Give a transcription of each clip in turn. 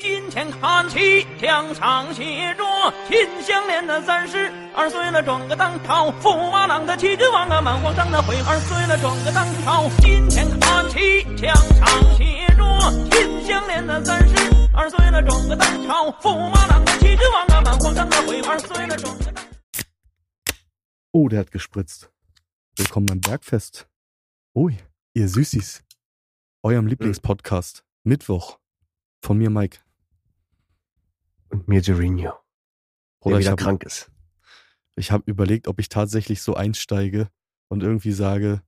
金钱看齐，墙上写着“秦香莲的三十二岁了，转个当朝；驸马郎的七子王啊，满皇上的悔二岁了，转个当朝。金钱看齐，墙上写着“秦香莲的三十二岁了，转个当朝；驸马郎的七子王啊，满皇上的悔二岁了，转个当。Oh, der hat gespritzt. Willkommen beim Bergfest. Ui, ihr Süßis. Eurem Lieblingspodcast. Mittwoch. Von mir, Mike. Und mir Bruder, der wieder habe krank ist. ich hab überlegt, ob ich tatsächlich so einsteige und irgendwie sage,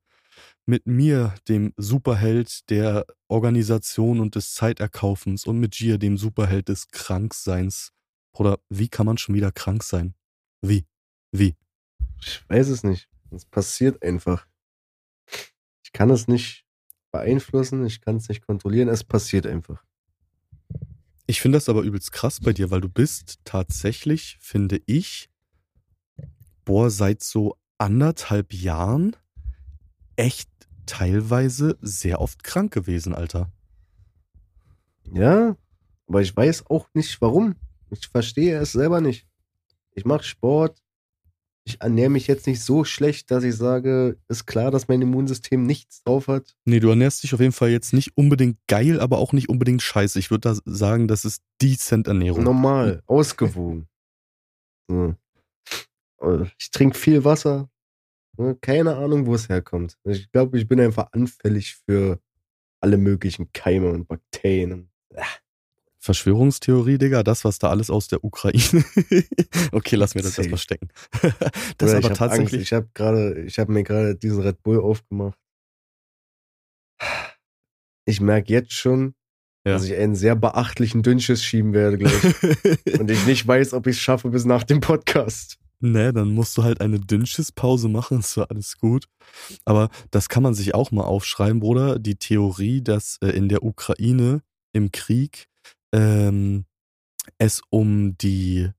mit mir, dem Superheld der Organisation und des Zeiterkaufens und mit Gia, dem Superheld des Krankseins. Bruder, wie kann man schon wieder krank sein? Wie? Wie? Ich weiß es nicht. Es passiert einfach. Ich kann es nicht beeinflussen, ich kann es nicht kontrollieren, es passiert einfach. Ich finde das aber übelst krass bei dir, weil du bist tatsächlich, finde ich, boah, seit so anderthalb Jahren echt teilweise sehr oft krank gewesen, Alter. Ja, aber ich weiß auch nicht warum. Ich verstehe es selber nicht. Ich mache Sport. Ich ernähre mich jetzt nicht so schlecht, dass ich sage, ist klar, dass mein Immunsystem nichts drauf hat. Nee, du ernährst dich auf jeden Fall jetzt nicht unbedingt geil, aber auch nicht unbedingt scheiße. Ich würde da sagen, das ist decent Ernährung. Normal, ausgewogen. So. Äh, Ich trinke viel Wasser. Ne, Keine Ahnung, wo es herkommt. Ich glaube, ich bin einfach anfällig für alle möglichen Keime und Bakterien. Verschwörungstheorie, Digga, das, was da alles aus der Ukraine. okay, lass mir das erstmal stecken. das Oder ist ich aber Angst. tatsächlich. Ich habe gerade, ich habe mir gerade diesen Red Bull aufgemacht. Ich merke jetzt schon, Ja. dass ich einen sehr beachtlichen Dünnschiss schieben werde gleich. und ich nicht weiß, ob ich es schaffe bis nach dem Podcast. Ne, dann musst du halt eine Dünnschiss-Pause machen, ist so alles gut. Aber das kann man sich auch mal aufschreiben, Bruder. Die Theorie, dass äh, in der Ukraine im Krieg ähm, es um die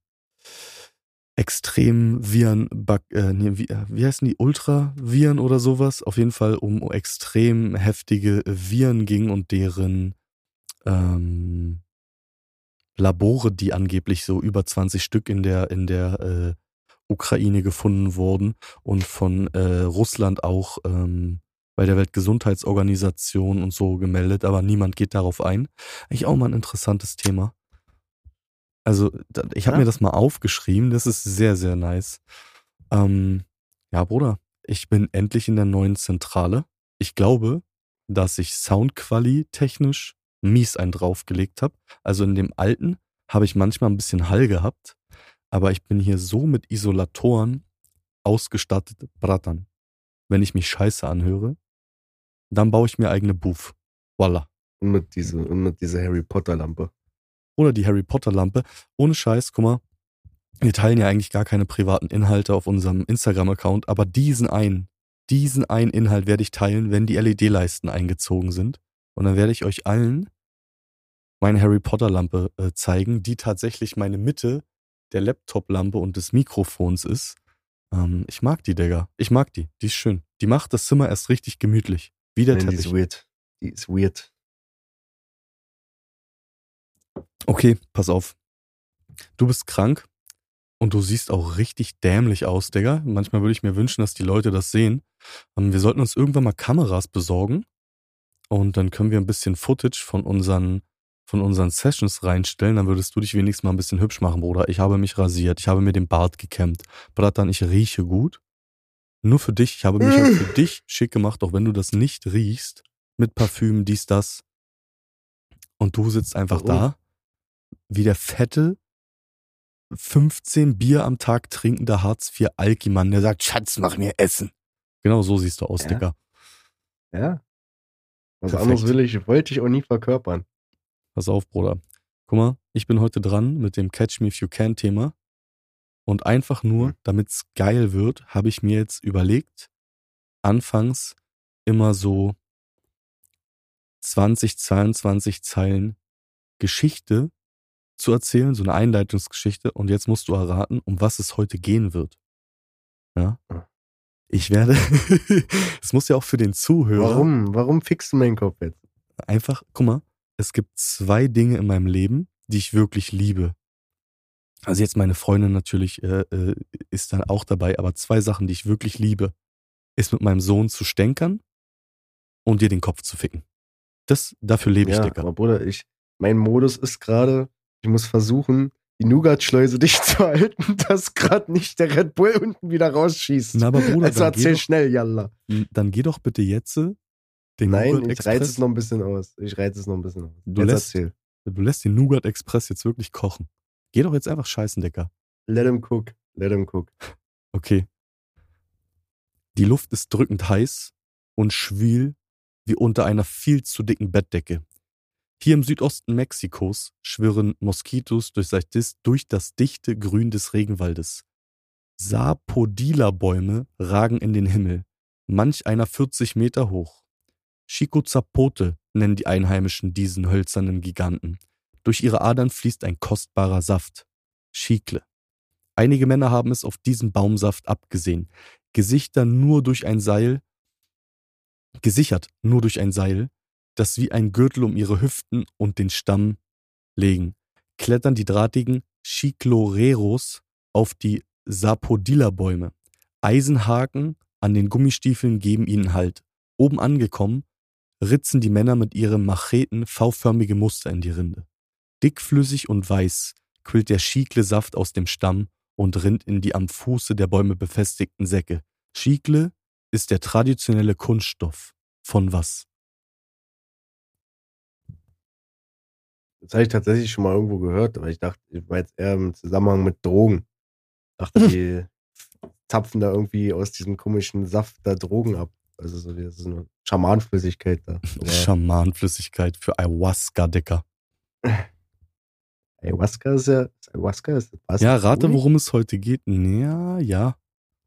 extremen Viren, Bak äh, nee, wie, äh, wie heißen die, Ultraviren oder sowas? Auf jeden Fall um extrem heftige Viren ging und deren ähm, Labore, die angeblich so über 20 Stück in der, in der äh, Ukraine gefunden wurden und von äh, Russland auch ähm, bei der Weltgesundheitsorganisation und so gemeldet, aber niemand geht darauf ein. Eigentlich auch mal ein interessantes Thema. Also ich habe Ja. mir das mal aufgeschrieben, das ist sehr, sehr nice. Ähm, ja, Bruder, ich bin endlich in der neuen Zentrale. Ich glaube, dass ich Soundquali technisch mies einen draufgelegt habe. Also in dem alten habe ich manchmal ein bisschen Hall gehabt, aber ich bin hier so mit Isolatoren ausgestattet, Brattern. Wenn ich mich scheiße anhöre, dann baue ich mir eigene Booth. Voila. Und mit diese, und mit dieser Harry Potter Lampe. Oder die Harry Potter Lampe. Ohne Scheiß, guck mal. Wir teilen ja eigentlich gar keine privaten Inhalte auf unserem Instagram-Account, aber diesen einen, diesen einen Inhalt werde ich teilen, wenn die LED-Leisten eingezogen sind. Und dann werde ich euch allen meine Harry Potter Lampe äh, zeigen, die tatsächlich meine Mitte der Laptop-Lampe und des Mikrofons ist. Ähm, ich mag die, Digga. Ich mag die. Die ist schön. Die macht das Zimmer erst richtig gemütlich. Wie der Nein, die Teppich. ist weird. Die ist weird. Okay, pass auf. Du bist krank und du siehst auch richtig dämlich aus, Digga. Manchmal würde ich mir wünschen, dass die Leute das sehen. Ähm, Wir sollten uns irgendwann mal Kameras besorgen und dann können wir ein bisschen Footage von unseren, von unseren Sessions reinstellen. Dann würdest du dich wenigstens mal ein bisschen hübsch machen, Bruder. Ich habe mich rasiert, ich habe mir den Bart gekämmt. Bratan, ich rieche gut. Nur für dich. Ich habe mich auch für dich schick gemacht, auch wenn du das nicht riechst. Mit Parfüm, dies, das. Und du sitzt einfach Warum? da, wie der fette, 15 Bier am Tag trinkende Hartz-IV-Alki-Mann, der sagt, Schatz, mach mir Essen. Genau so siehst du aus, Ja. Digga. Ja. Was Perfekt. anderes will ich, wollte ich auch nie verkörpern. Pass auf, Bruder. Guck mal, ich bin heute dran mit dem Catch Me If You Can Thema. Und einfach nur, Mhm. damit's geil wird, habe ich mir jetzt überlegt, anfangs immer so 20, 22 Zeilen Geschichte zu erzählen, so eine Einleitungsgeschichte. Und jetzt musst du erraten, um was es heute gehen wird. Ja? Ah. Ich werde, es muss ja auch für den Zuhörer Warum? Warum fickst du meinen Kopf jetzt? einfach, guck mal, es gibt zwei Dinge in meinem Leben, die ich wirklich liebe. Also jetzt meine Freundin natürlich äh, äh, ist dann auch dabei, aber zwei Sachen, die ich wirklich liebe, ist mit meinem Sohn zu stänkern und dir den Kopf zu ficken. Das, dafür lebe ich, Ja, Digga. aber Bruder, ich, mein Modus ist gerade, ich muss versuchen, die Nougat-Schleuse dicht zu halten, dass gerade nicht der Red Bull unten wieder rausschießt. Na, aber Bruder, also erzähl doch, schnell, Yalla. dann geh doch bitte jetzt äh, den Nein, ich reiz Express. es noch ein bisschen aus. Ich reiz es noch ein bisschen aus. Du Jetzt lässt- erzähl. Du lässt den Nougat Express jetzt wirklich kochen. Geh doch jetzt einfach scheißen, Digga. Let him cook. Let him cook. Okay. Die Luft ist drückend heiß und schwül wie unter einer viel zu dicken Bettdecke. Hier im Südosten Mexikos schwirren Moskitos durch durch das dichte Grün des Regenwaldes. Sapodila-Bäume ragen in den Himmel, manch einer 40 Meter hoch. Chico Zapote nennen die Einheimischen diesen hölzernen Giganten. Durch ihre Adern fließt ein kostbarer Saft. Chicle. Einige Männer haben es auf diesen Baumsaft abgesehen. Gesichter nur durch ein Seil, gesichert nur durch ein Seil, das wie ein Gürtel um ihre Hüften und den Stamm legen, klettern die drahtigen Chicloreros auf die Sapodilla-Bäume. Eisenhaken an den Gummistiefeln geben ihnen Halt. Oben angekommen, ritzen die Männer mit ihren Macheten V-förmige Muster in die Rinde. Dickflüssig und weiß quillt der Schiekle-Saft aus dem Stamm und rinnt in die am Fuße der Bäume befestigten Säcke. Schiekle ist der traditionelle Kunststoff. Von was? Das habe ich tatsächlich schon mal irgendwo gehört, aber ich dachte, ich war jetzt eher im Zusammenhang mit Drogen. Ich dachte, die zapfen da irgendwie aus diesem komischen Saft da Drogen ab. Also so, das ist eine Schamanflüssigkeit da. Schamanflüssigkeit für Ayahuasca, Dicker. Ayahuasca ist ja, Ayahuasca ist was? Ja, rate, worum es heute geht. Ja, ja.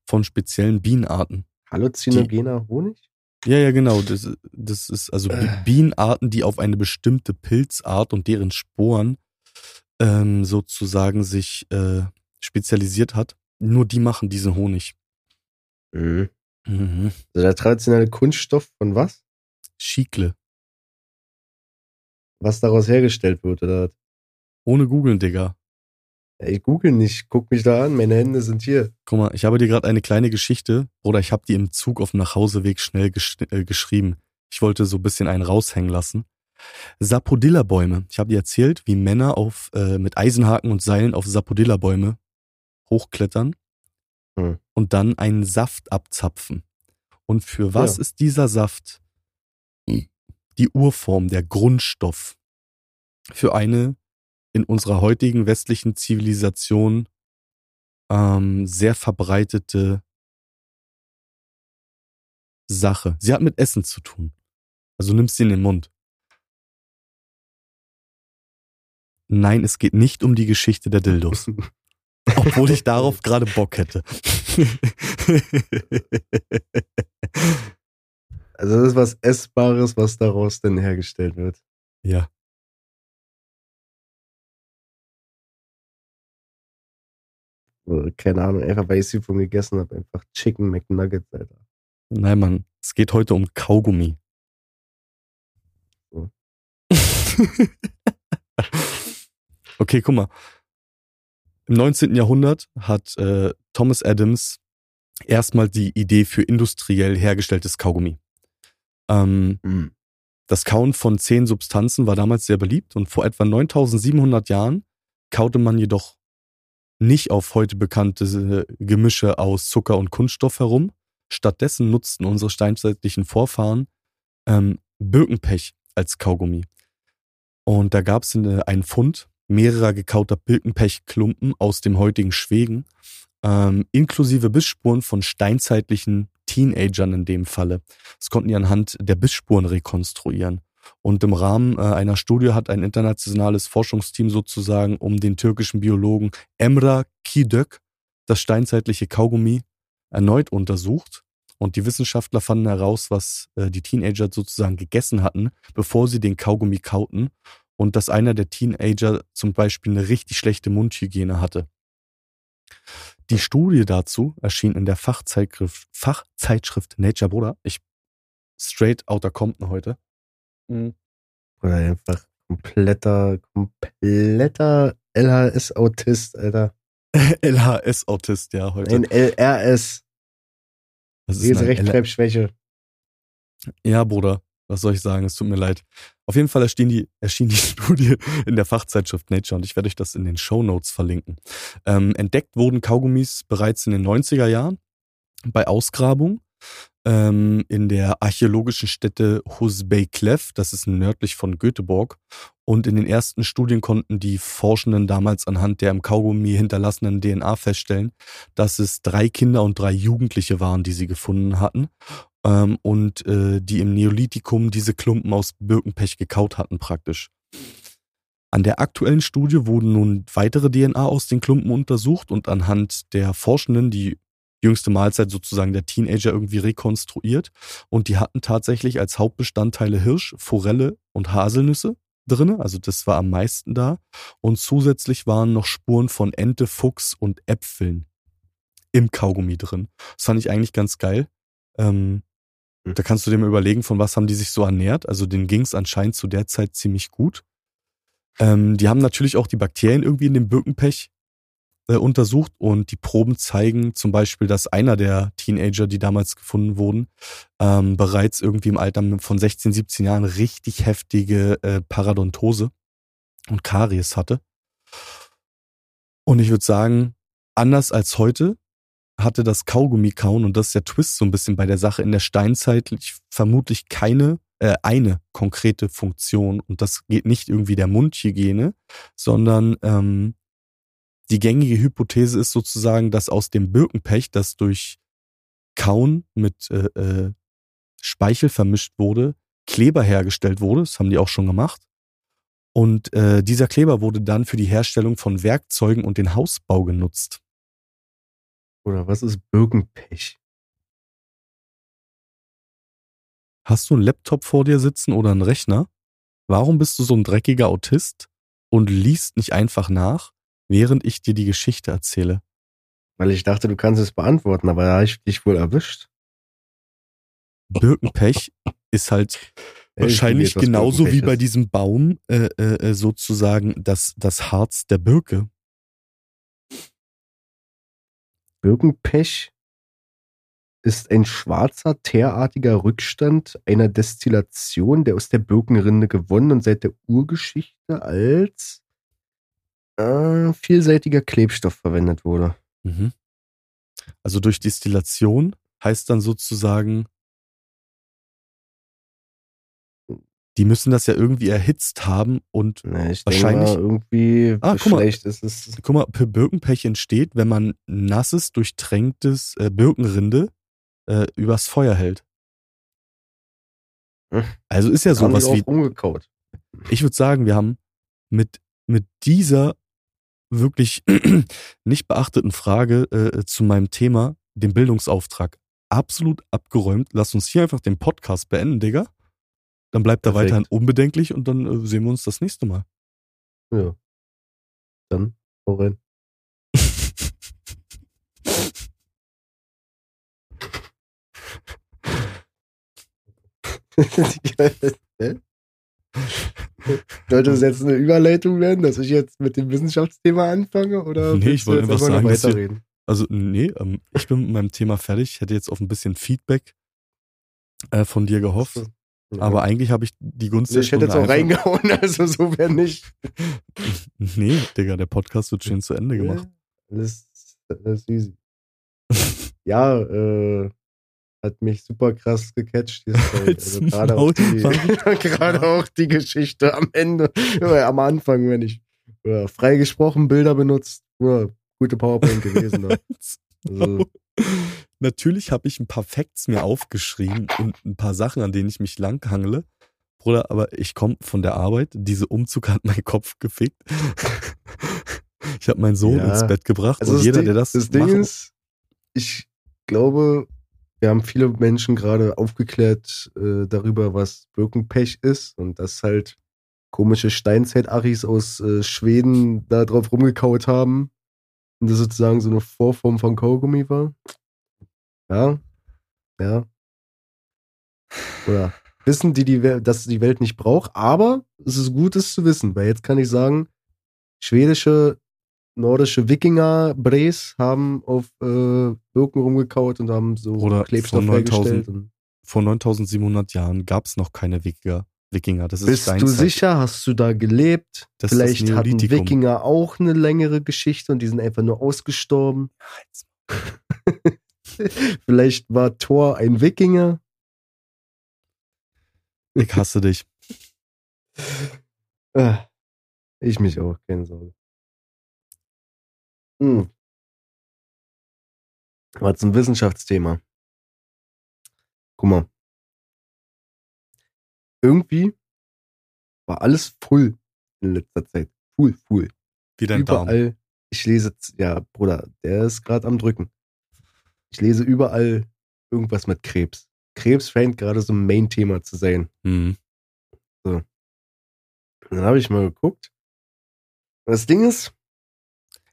Von speziellen Bienenarten. Halluzinogener Honig? Ja, ja, genau. Das, das ist also Bi- Bienenarten, die auf eine bestimmte Pilzart und deren Sporen ähm, sozusagen sich äh, spezialisiert hat. Nur die machen diesen Honig. Mhm. Mhm. Also der traditionelle Kunststoff von was? Schiekle. Was daraus hergestellt wird, oder? Ohne googeln, Digga. Ja, ich google nicht, guck mich da an, meine Hände sind hier. Guck mal, ich habe dir gerade eine kleine Geschichte, oder ich habe die im Zug auf dem Nachhauseweg schnell gesch äh, geschrieben. Ich wollte so ein bisschen einen raushängen lassen. Sapodilla-Bäume. Ich habe dir erzählt, wie Männer auf, äh, mit Eisenhaken und Seilen auf Sapodilla-Bäume hochklettern Hm. und dann einen Saft abzapfen. Und für was Ja. ist dieser Saft? Die Urform, der Grundstoff für eine in unserer heutigen westlichen Zivilisation ähm, sehr verbreitete Sache. Sie hat mit Essen zu tun. Also du nimmst sie in den Mund. Nein, es geht nicht um die Geschichte der Dildos. Obwohl ich darauf gerade Bock hätte. Also das ist was Essbares, was daraus denn hergestellt wird. ja. Oder, keine Ahnung, einfach weil ich sie von gegessen habe, einfach Chicken McNuggets, Alter. Nein, Mann. Es geht heute um Kaugummi. So. okay, guck mal. Im 19. Jahrhundert hat äh, Thomas Adams erstmal die Idee für industriell hergestelltes Kaugummi. Ähm, Mhm. Das Kauen von zehn Substanzen war damals sehr beliebt und vor etwa 9700 Jahren kaute man jedoch nicht auf heute bekannte äh, Gemische aus Zucker und Kunststoff herum. Stattdessen nutzten unsere steinzeitlichen Vorfahren ähm, Birkenpech als Kaugummi. Und da gab es einen Fund mehrerer gekauter Birkenpechklumpen aus dem heutigen Schweden, ähm, inklusive Bissspuren von steinzeitlichen Teenagern in dem Falle. Das konnten die anhand der Bissspuren rekonstruieren. Und im Rahmen äh, einer Studie hat ein internationales Forschungsteam sozusagen um den türkischen Biologen Emra Kidök das steinzeitliche Kaugummi erneut untersucht. Und die Wissenschaftler fanden heraus, was äh, die Teenager sozusagen gegessen hatten, bevor sie den Kaugummi kauten. Und dass einer der Teenager zum Beispiel eine richtig schlechte Mundhygiene hatte. Die Studie dazu erschien in der Fachzeitschrift, Fachzeitschrift Nature, Bruder. Ich straight outer Compton heute. Oder einfach Kompletter, kompletter LHS-Autist, Alter. LHS-Autist, ja, heute. Ein LRS. Das ist Lese ein L- Rechtschreibschwäche. Ja, Bruder, was soll ich sagen? Es tut mir leid. Auf jeden Fall erschien die, erschien die Studie in der Fachzeitschrift Nature und ich werde euch das in den Show Notes verlinken. Ähm, entdeckt wurden Kaugummis bereits in den 90er Jahren bei Ausgrabung ähm, in der archäologischen Stätte Husbeyklev, das ist nördlich von Göteborg. Und in den ersten Studien konnten die Forschenden damals anhand der im Kaugummi hinterlassenen DNA feststellen, dass es drei Kinder und drei Jugendliche waren, die sie gefunden hatten ähm, und äh, die im Neolithikum diese Klumpen aus Birkenpech gekaut hatten praktisch. An der aktuellen Studie wurden nun weitere DNA aus den Klumpen untersucht und anhand der Forschenden die jüngste Mahlzeit sozusagen der Teenager irgendwie rekonstruiert und die hatten tatsächlich als Hauptbestandteile Hirsch, Forelle und Haselnüsse drinne, also das war am meisten da und zusätzlich waren noch Spuren von Ente, Fuchs und Äpfeln im Kaugummi drin. Das fand ich eigentlich ganz geil. Ähm, Hm. da kannst du dir mal überlegen, von was haben die sich so ernährt. Also denen ging es anscheinend zu der Zeit ziemlich gut. Ähm, die haben natürlich auch die Bakterien irgendwie in dem Birkenpech äh, untersucht und die Proben zeigen zum Beispiel, dass einer der Teenager, die damals gefunden wurden, ähm, bereits irgendwie im Alter von 16, 17 Jahren richtig heftige äh, Paradontose und Karies hatte. Und ich würde sagen, anders als heute hatte das Kaugummi-Kauen, und das ist der Twist so ein bisschen bei der Sache, in der Steinzeit vermutlich keine, äh, eine konkrete Funktion. Und das geht nicht irgendwie der Mundhygiene, sondern ähm, die gängige Hypothese ist sozusagen, dass aus dem Birkenpech, das durch Kauen mit äh, äh, Speichel vermischt wurde, Kleber hergestellt wurde. Das haben die auch schon gemacht. Und äh, dieser Kleber wurde dann für die Herstellung von Werkzeugen und den Hausbau genutzt. Oder was ist Birkenpech? Hast du einen Laptop vor dir sitzen oder einen Rechner? Warum bist du so ein dreckiger Autist und liest nicht einfach nach, während ich dir die Geschichte erzähle? Weil ich dachte, du kannst es beantworten, aber da habe ich dich wohl erwischt. Birkenpech ist halt wahrscheinlich Ich weiß, was genauso wie bei diesem Baum äh, äh, sozusagen das, das Harz der Birke. Birkenpech ist ein schwarzer, teerartiger Rückstand einer Destillation, der aus der Birkenrinde gewonnen und seit der Urgeschichte als äh, vielseitiger Klebstoff verwendet wurde. Mhm. Also durch Destillation heißt dann sozusagen, die müssen das ja irgendwie erhitzt haben und Na, ich Wahrscheinlich- mal, irgendwie Ah, guck mal. ist es guck mal, Birkenpech entsteht, wenn man nasses, durchtränktes äh, Birkenrinde äh, übers Feuer hält. Also ist ja sowas wie umgekaut. ich würde sagen, wir haben mit, mit dieser wirklich nicht beachteten Frage äh, zu meinem Thema, dem Bildungsauftrag, absolut abgeräumt. Lass uns hier einfach den Podcast beenden, Digga. Dann bleibt er Perfekt. weiterhin unbedenklich und dann äh, sehen wir uns das nächste Mal. Ja. Dann hau rein. Hä? Sollte das jetzt eine Überleitung werden, dass ich jetzt mit dem Wissenschaftsthema anfange? Oder Nee, ich wollte einfach noch sagen, dass wir- weiterreden? Also, nee, ähm, ich bin mit meinem Thema fertig. Ich hätte jetzt auf ein bisschen Feedback äh, von dir gehofft. Ja. Aber eigentlich habe ich die Gunst der ich hätte jetzt auch reingehauen, also so wäre nicht. Nee, Digga, der Podcast wird schön zu Ende gemacht. Alles, alles easy. ja, äh, hat mich super krass gecatcht, die Story. Also gerade auch, die, gerade auch die Geschichte am Ende, oder am Anfang, wenn ich ja, freigesprochen Bilder benutzt, ja, gute PowerPoint gewesen. Da. Also, Natürlich habe ich ein paar Facts mir aufgeschrieben und ein paar Sachen, an denen ich mich langhangle. Bruder, aber ich komme von der Arbeit. Diese Umzug hat meinen Kopf gefickt. Ich habe meinen Sohn Ja. ins Bett gebracht also und jeder, Ding, der das, das Ding ist, ich glaube, wir haben viele Menschen gerade aufgeklärt äh, darüber, was Birkenpech ist und dass halt komische Steinzeit-Aris aus äh, Schweden da drauf rumgekaut haben und das sozusagen so eine Vorform von Kaugummi war. Ja, ja. Oder Wissen, die die dass die Welt nicht braucht, aber es ist gut, es zu wissen, weil jetzt kann ich sagen, schwedische, nordische Wikinger Bres haben auf äh, Birken rumgekaut und haben so Oder Klebstoff vor 9000 hergestellt. Vor 9700 Jahren gab es noch keine Wikinger. Wikinger. Das ist bist du Steinzeit. sicher? Hast du da gelebt? Das Vielleicht hatten. Wikinger auch eine längere Geschichte und die sind einfach nur ausgestorben. Vielleicht war Thor ein Wikinger. Ich hasse dich. Äh, Ich mich auch, keine Sorge. Hm. Aber zum Wissenschaftsthema. Guck mal. Irgendwie war alles full in letzter Zeit. Full, full. Wie dein überall. Ich lese, ja, Bruder, der ist gerade am Drücken. Ich lese überall irgendwas mit Krebs. Krebs scheint gerade so ein Main-Thema zu sein. Mhm. Und dann habe ich mal geguckt. Und das Ding ist,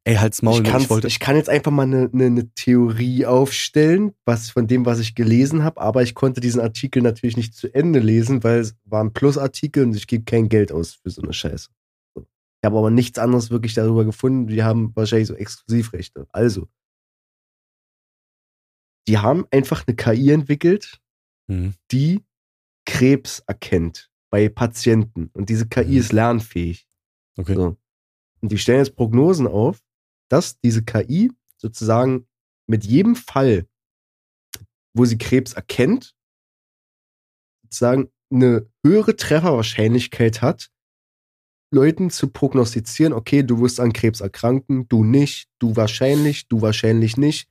Ey, halt's Maul. ich, ne? ich wollte, ich kann jetzt einfach mal eine, eine, eine Theorie aufstellen, was von dem, was ich gelesen habe, aber ich konnte diesen Artikel natürlich nicht zu Ende lesen, weil es war ein Plusartikel und ich gebe kein Geld aus für so eine Scheiße. Ich habe aber nichts anderes wirklich darüber gefunden. Die haben wahrscheinlich so Exklusivrechte. Also, die haben einfach eine KI entwickelt, Mhm. die Krebs erkennt bei Patienten. Und diese KI Mhm. ist lernfähig. Okay. So. Und die stellen jetzt Prognosen auf, dass diese KI sozusagen mit jedem Fall, wo sie Krebs erkennt, sozusagen eine höhere Trefferwahrscheinlichkeit hat, Leuten zu prognostizieren, okay, du wirst an Krebs erkranken, du nicht, du wahrscheinlich, du wahrscheinlich nicht.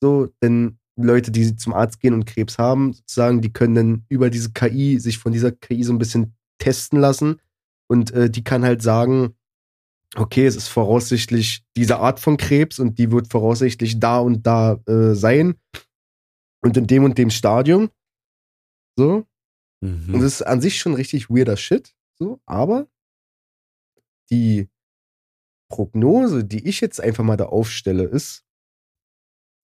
So, denn Leute, die zum Arzt gehen und Krebs haben, sozusagen, die können dann über diese KI sich von dieser KI so ein bisschen testen lassen und äh, die kann halt sagen, okay, es ist voraussichtlich diese Art von Krebs und die wird voraussichtlich da und da äh, sein und in dem und dem Stadium. So. Mhm. Und das ist an sich schon richtig weirder Shit. So, aber die Prognose, die ich jetzt einfach mal da aufstelle, ist,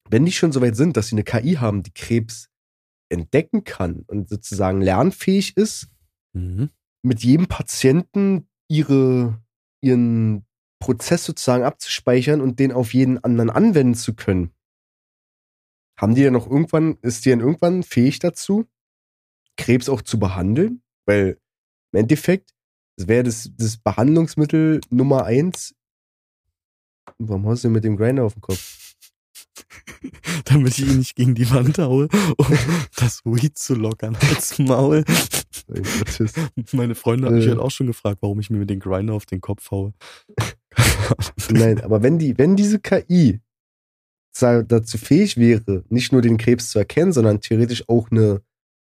wenn die schon so weit sind, dass sie eine KI haben, die Krebs entdecken kann und sozusagen lernfähig ist, Mhm. mit jedem Patienten ihre, ihren Prozess sozusagen abzuspeichern und den auf jeden anderen anwenden zu können. Haben die ja noch irgendwann, ist die dann irgendwann fähig dazu, Krebs auch zu behandeln? Weil im Endeffekt, das wäre das, das Behandlungsmittel Nummer eins. Warum haust du mit dem Grinder auf den Kopf? Damit ich ihn nicht gegen die Wand haue, um das Weed zu lockern als Maul. Meine Freunde haben mich Äh. halt auch schon gefragt, warum ich mir mit dem Grinder auf den Kopf haue. Nein, aber wenn die, wenn diese KI dazu fähig wäre, nicht nur den Krebs zu erkennen, sondern theoretisch auch eine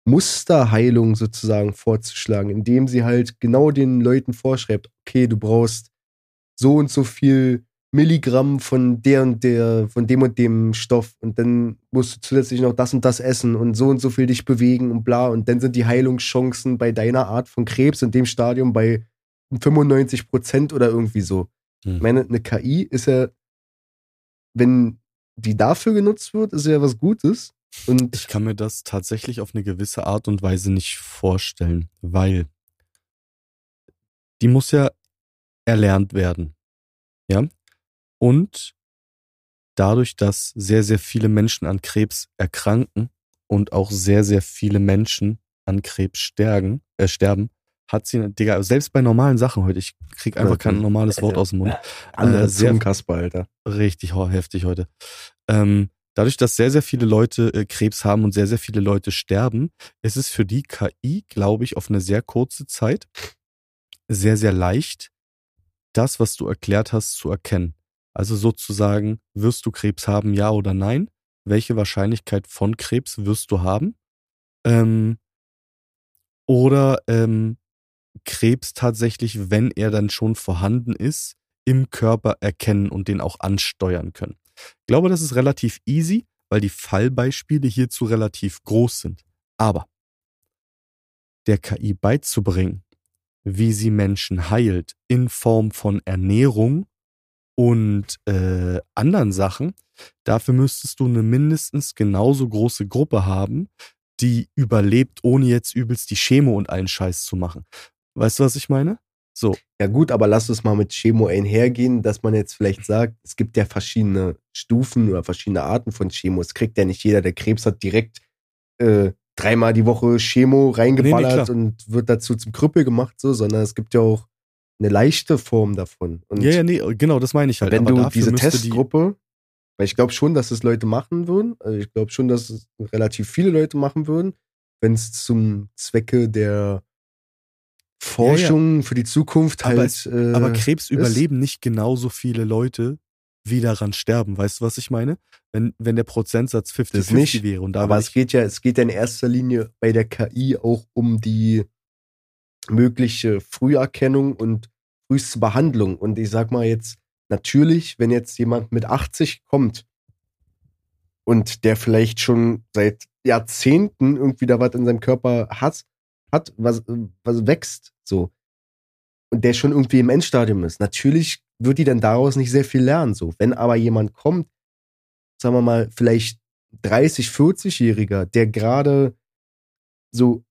Musterheilung sozusagen vorzuschlagen, indem sie halt genau den Leuten vorschreibt, okay, du brauchst so und so viel Milligramm von der und der, von dem und dem Stoff und dann musst du zusätzlich noch das und das essen und so und so viel dich bewegen und bla und dann sind die Heilungschancen bei deiner Art von Krebs in dem Stadium bei 95 Prozent oder irgendwie so. Hm. Ich meine, eine KI ist ja, wenn die dafür genutzt wird, ist ja was Gutes. Und Ich kann mir das tatsächlich auf eine gewisse Art und Weise nicht vorstellen, weil die muss ja erlernt werden. Ja? Und dadurch, dass sehr, sehr viele Menschen an Krebs erkranken und auch sehr, sehr viele Menschen an Krebs sterben, äh, sterben, hat sie, Digga, selbst bei normalen Sachen heute, ich krieg einfach kein normales Wort aus dem Mund. andere äh, sehr- Zungenkasper, Alter. richtig heftig heute. Ähm, dadurch, dass sehr, sehr viele Leute äh, Krebs haben und sehr, sehr viele Leute sterben, ist es für die KI, glaube ich, auf eine sehr kurze Zeit sehr, sehr leicht, das, was du erklärt hast, zu erkennen. Also sozusagen, wirst du Krebs haben, ja oder nein? Welche Wahrscheinlichkeit von Krebs wirst du haben? Ähm, oder ähm, Krebs tatsächlich, wenn er dann schon vorhanden ist, im Körper erkennen und den auch ansteuern können. Ich glaube, das ist relativ easy, weil die Fallbeispiele hierzu relativ groß sind. Aber der KI beizubringen, wie sie Menschen heilt in Form von Ernährung und äh, anderen Sachen, dafür müsstest du eine mindestens genauso große Gruppe haben, die überlebt, ohne jetzt übelst die Chemo und allen Scheiß zu machen. Weißt du, was ich meine? So. Ja gut, aber lass uns mal mit Chemo einhergehen, dass man jetzt vielleicht sagt, es gibt ja verschiedene Stufen oder verschiedene Arten von Chemo. Es kriegt ja nicht jeder, der Krebs hat, direkt äh, dreimal die Woche Chemo reingeballert Nee, nee, und wird dazu zum Krüppel gemacht, so, sondern es gibt ja auch eine leichte Form davon. Und Ja, ja, nee, genau, das meine ich halt. wenn Aber du diese Testgruppe, weil ich glaube schon, dass es Leute machen würden, also ich glaube schon, dass es relativ viele Leute machen würden, wenn es zum Zwecke der Forschung für die Zukunft Aber halt. es- äh, Aber Krebs ist. überleben nicht genauso viele Leute, wie daran sterben. Weißt du, was ich meine? Wenn, wenn der Prozentsatz Das 50-50 nicht. wäre und da Aber es geht ja, es geht ja in erster Linie bei der KI auch um die mögliche Früherkennung und früheste Behandlung. Und ich sag mal jetzt, natürlich, wenn jetzt jemand mit 80 kommt und der vielleicht schon seit Jahrzehnten irgendwie da was in seinem Körper hat, hat, was, was wächst, so. Und der schon irgendwie im Endstadium ist. Natürlich wird die dann daraus nicht sehr viel lernen, so. Wenn aber jemand kommt, sagen wir mal, vielleicht 30, 40-Jähriger, der gerade so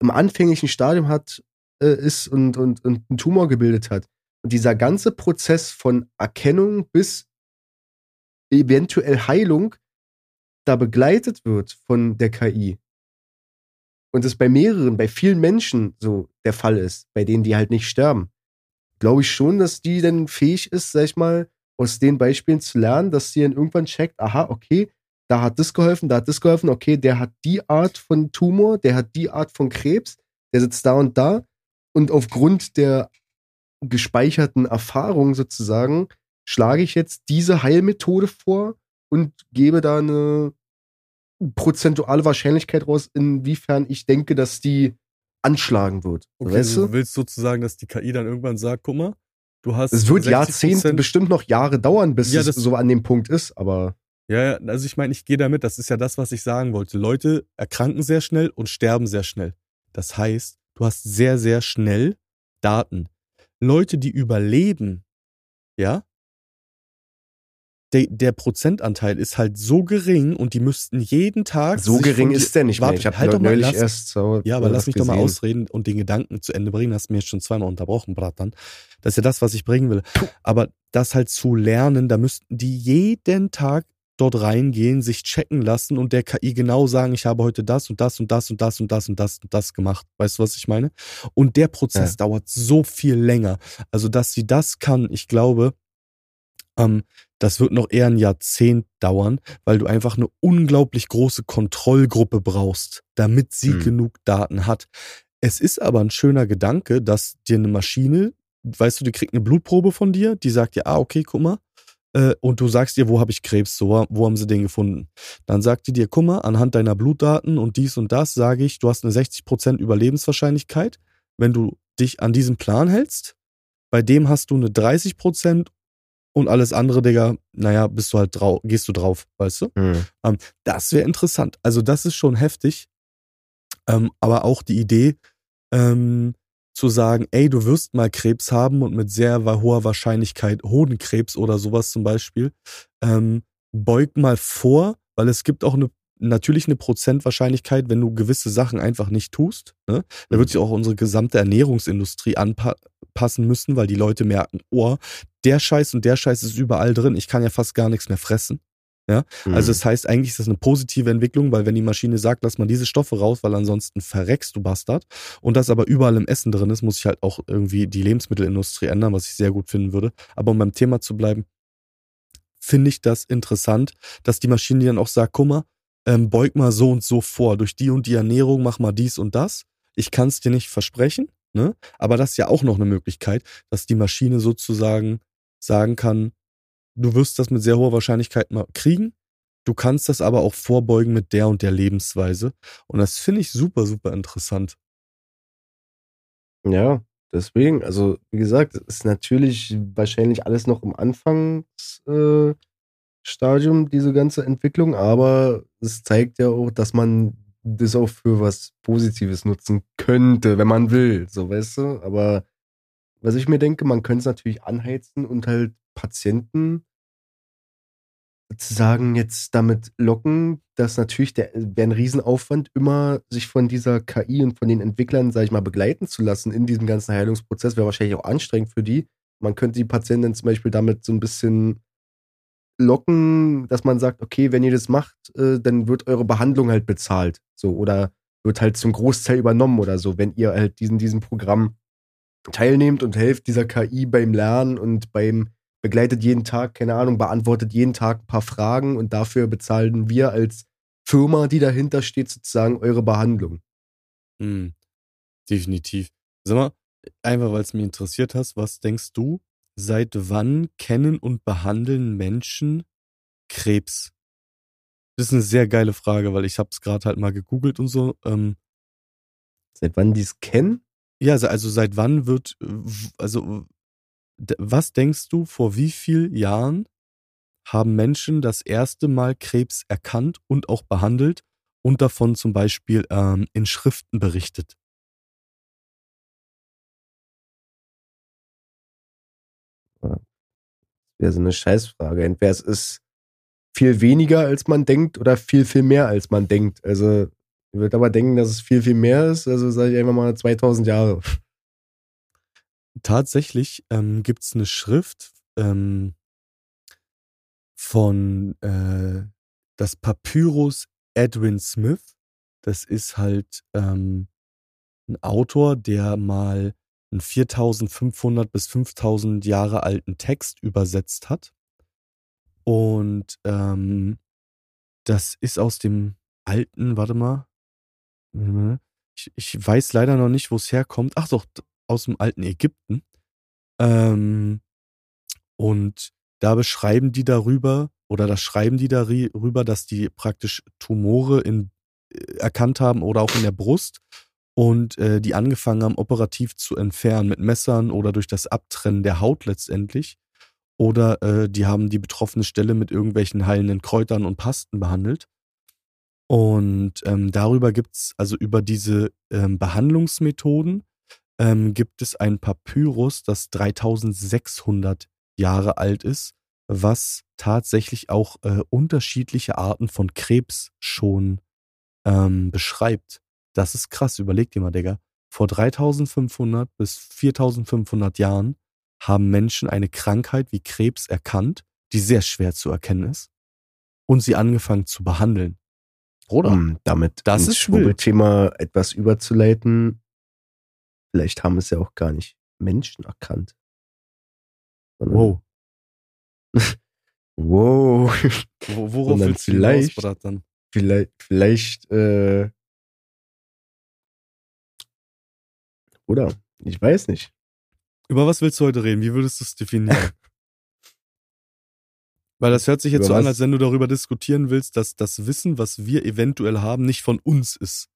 im anfänglichen Stadium hat, äh, ist und, und, und einen Tumor gebildet hat. Und dieser ganze Prozess von Erkennung bis eventuell Heilung da begleitet wird von der KI. Und es bei mehreren, bei vielen Menschen so der Fall ist, bei denen die halt nicht sterben, glaube ich schon, dass die dann fähig ist, sag ich mal, aus den Beispielen zu lernen, dass sie dann irgendwann checkt, aha, okay, da hat das geholfen, da hat das geholfen, okay, der hat die Art von Tumor, der hat die Art von Krebs, der sitzt da und da. Und aufgrund der gespeicherten Erfahrung sozusagen schlage ich jetzt diese Heilmethode vor und gebe da eine prozentuale Wahrscheinlichkeit raus, inwiefern ich denke, dass die anschlagen wird. okay, weißt du du? willst sozusagen, dass die KI dann irgendwann sagt, guck mal, du hast Es wird 60%, Jahrzehnte, bestimmt noch Jahre dauern, bis Ja, es so an dem Punkt ist, aber Ja, ja, also ich meine, ich gehe damit, das ist ja das, was ich sagen wollte. Leute erkranken sehr schnell und sterben sehr schnell. Das heißt, du hast sehr, sehr schnell Daten. Leute, die überleben, ja, der, der Prozentanteil ist halt so gering und die müssten jeden Tag. so gering ist der nicht mehr. Warte, Ich habe halt doch mal, lass- erst so Ja, aber lass mich doch mal gesehen. ausreden und den Gedanken zu Ende bringen. Hast mir jetzt schon zweimal unterbrochen, Bratan. Das ist ja das, was ich bringen will. Aber das halt zu lernen, da müssten die jeden Tag dort reingehen, sich checken lassen und der KI genau sagen, ich habe heute das und das und das und das und das und das und das gemacht. Weißt du, was ich meine? Und der Prozess Ja. dauert so viel länger. Also, dass sie das kann, ich glaube, ähm, das wird noch eher ein Jahrzehnt dauern, weil du einfach eine unglaublich große Kontrollgruppe brauchst, damit sie Hm. genug Daten hat. Es ist aber ein schöner Gedanke, dass dir eine Maschine, weißt du, die kriegt eine Blutprobe von dir, die sagt dir, ah, okay, guck mal, äh, und du sagst ihr, wo habe ich Krebs, so, wo haben sie den gefunden? Dann sagt die dir, guck mal, anhand deiner Blutdaten und dies und das sage ich, du hast eine 60% Überlebenswahrscheinlichkeit, wenn du dich an diesem Plan hältst. Bei dem hast du eine 30% und alles andere, Digga, naja, bist du halt drauf, gehst du drauf, weißt du? Hm. Das wäre interessant. Also das ist schon heftig. Ähm, aber auch die Idee, ähm, zu sagen, ey, du wirst mal Krebs haben und mit sehr hoher Wahrscheinlichkeit Hodenkrebs oder sowas zum Beispiel, ähm, beug mal vor, weil es gibt auch eine natürlich eine Prozentwahrscheinlichkeit, wenn du gewisse Sachen einfach nicht tust. Ne? Da wird sich auch unsere gesamte Ernährungsindustrie anpassen müssen, weil die Leute merken, oh, der Scheiß und der Scheiß ist überall drin, ich kann ja fast gar nichts mehr fressen. Hm. Also das heißt, eigentlich ist das eine positive Entwicklung, weil wenn die Maschine sagt, lass mal diese Stoffe raus, weil ansonsten verreckst du Bastard. Und das aber überall im Essen drin ist, muss ich halt auch irgendwie die Lebensmittelindustrie ändern, was ich sehr gut finden würde. Aber um beim Thema zu bleiben, finde ich das interessant, dass die Maschine dann auch sagt, guck mal, ähm, beug mal so und so vor, durch die und die Ernährung mach mal dies und das. Ich kann es dir nicht versprechen, ne? Aber das ist ja auch noch eine Möglichkeit, dass die Maschine sozusagen sagen kann, du wirst das mit sehr hoher Wahrscheinlichkeit mal kriegen. Du kannst das aber auch vorbeugen mit der und der Lebensweise. Und das finde ich super, super interessant. Ja, deswegen, also wie gesagt, es ist natürlich wahrscheinlich alles noch im Anfangsstadium, äh, diese ganze Entwicklung, aber es zeigt ja auch, dass man das auch für was Positives nutzen könnte, wenn man will, so weißt du. Aber was ich mir denke, man könnte es natürlich anheizen und halt Patienten sozusagen jetzt damit locken, dass natürlich der wäre ein Riesenaufwand, immer sich von dieser KI und von den Entwicklern, sag ich mal, begleiten zu lassen in diesem ganzen Heilungsprozess, wäre wahrscheinlich auch anstrengend für die. Man könnte die Patienten zum Beispiel damit so ein bisschen locken, dass man sagt, okay, wenn ihr das macht, äh, dann wird eure Behandlung halt bezahlt. So, oder wird halt zum Großteil übernommen oder so, wenn ihr halt diesen, diesem Programm teilnehmt und helft dieser KI beim Lernen und beim begleitet jeden Tag, keine Ahnung, beantwortet jeden Tag ein paar Fragen und dafür bezahlen wir als Firma, die dahinter steht, sozusagen eure Behandlung. Hm, definitiv. Sag mal, einfach weil es mich interessiert hast, was denkst du, seit wann kennen und behandeln Menschen Krebs? Das ist eine sehr geile Frage, weil ich habe es gerade halt mal gegoogelt und so. Ähm, seit wann die es kennen? Ja, also seit wann wird, also was denkst du, vor wie vielen Jahren haben Menschen das erste Mal Krebs erkannt und auch behandelt und davon zum Beispiel ähm, in Schriften berichtet? Das wäre so eine Scheißfrage. Entweder es ist viel weniger, als man denkt, oder viel, viel mehr, als man denkt. Also, ich würde aber denken, dass es viel, viel mehr ist. Also sage ich einfach mal 2000 Jahre. Tatsächlich ähm, gibt es eine Schrift ähm, von äh, das Papyrus Edwin Smith. Das ist halt ähm, ein Autor, der mal einen 4500 bis 5000 Jahre alten Text übersetzt hat. Und ähm, das ist aus dem alten, warte mal. Ich, ich weiß leider noch nicht, wo es herkommt. Ach doch, aus dem alten Ägypten. Ähm, und da beschreiben die darüber, oder da schreiben die darüber, dass die praktisch Tumore in, äh, erkannt haben oder auch in der Brust und äh, die angefangen haben, operativ zu entfernen mit Messern oder durch das Abtrennen der Haut letztendlich. Oder äh, die haben die betroffene Stelle mit irgendwelchen heilenden Kräutern und Pasten behandelt. Und ähm, darüber gibt's also über diese ähm, Behandlungsmethoden, ähm, gibt es ein Papyrus, das 3600 Jahre alt ist, was tatsächlich auch äh, unterschiedliche Arten von Krebs schon ähm, beschreibt. Das ist krass, überleg dir mal, Digga. Vor 3500 bis 4500 Jahren haben Menschen eine Krankheit wie Krebs erkannt, die sehr schwer zu erkennen ist, und sie angefangen zu behandeln. Oder? Um damit das ins Schwurbelthema etwas überzuleiten, Vielleicht haben es ja auch gar nicht Menschen erkannt. Wow. wow. Worauf willst du vielleicht, dann? Vielleicht, vielleicht, äh, oder? Ich weiß nicht. Über was willst du heute reden? Wie würdest du es definieren? Weil das hört sich jetzt Über so an, als wenn du darüber diskutieren willst, dass das Wissen, was wir eventuell haben, nicht von uns ist.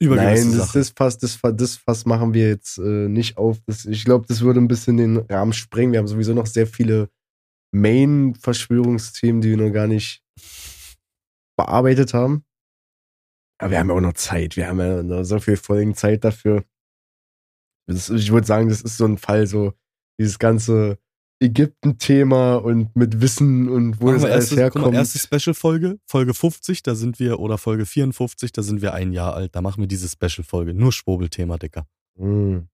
Nein, das, das, Fass, das, das Fass machen wir jetzt äh, nicht auf. Das, ich glaube, das würde ein bisschen den Rahmen sprengen. Wir haben sowieso noch sehr viele Main-Verschwörungsthemen, die wir noch gar nicht bearbeitet haben. Aber wir haben ja auch noch Zeit. Wir haben ja noch so viel Folgen Zeit dafür. Das, ich würde sagen, das ist so ein Fall, so dieses ganze Ägypten-Thema und mit Wissen und wo das alles herkommt. Mal, erste Special-Folge, Folge 50, da sind wir, oder Folge 54, da sind wir ein Jahr alt. Da machen wir diese Special-Folge. Nur Schwurbel-Thema, Dicker. Mhm.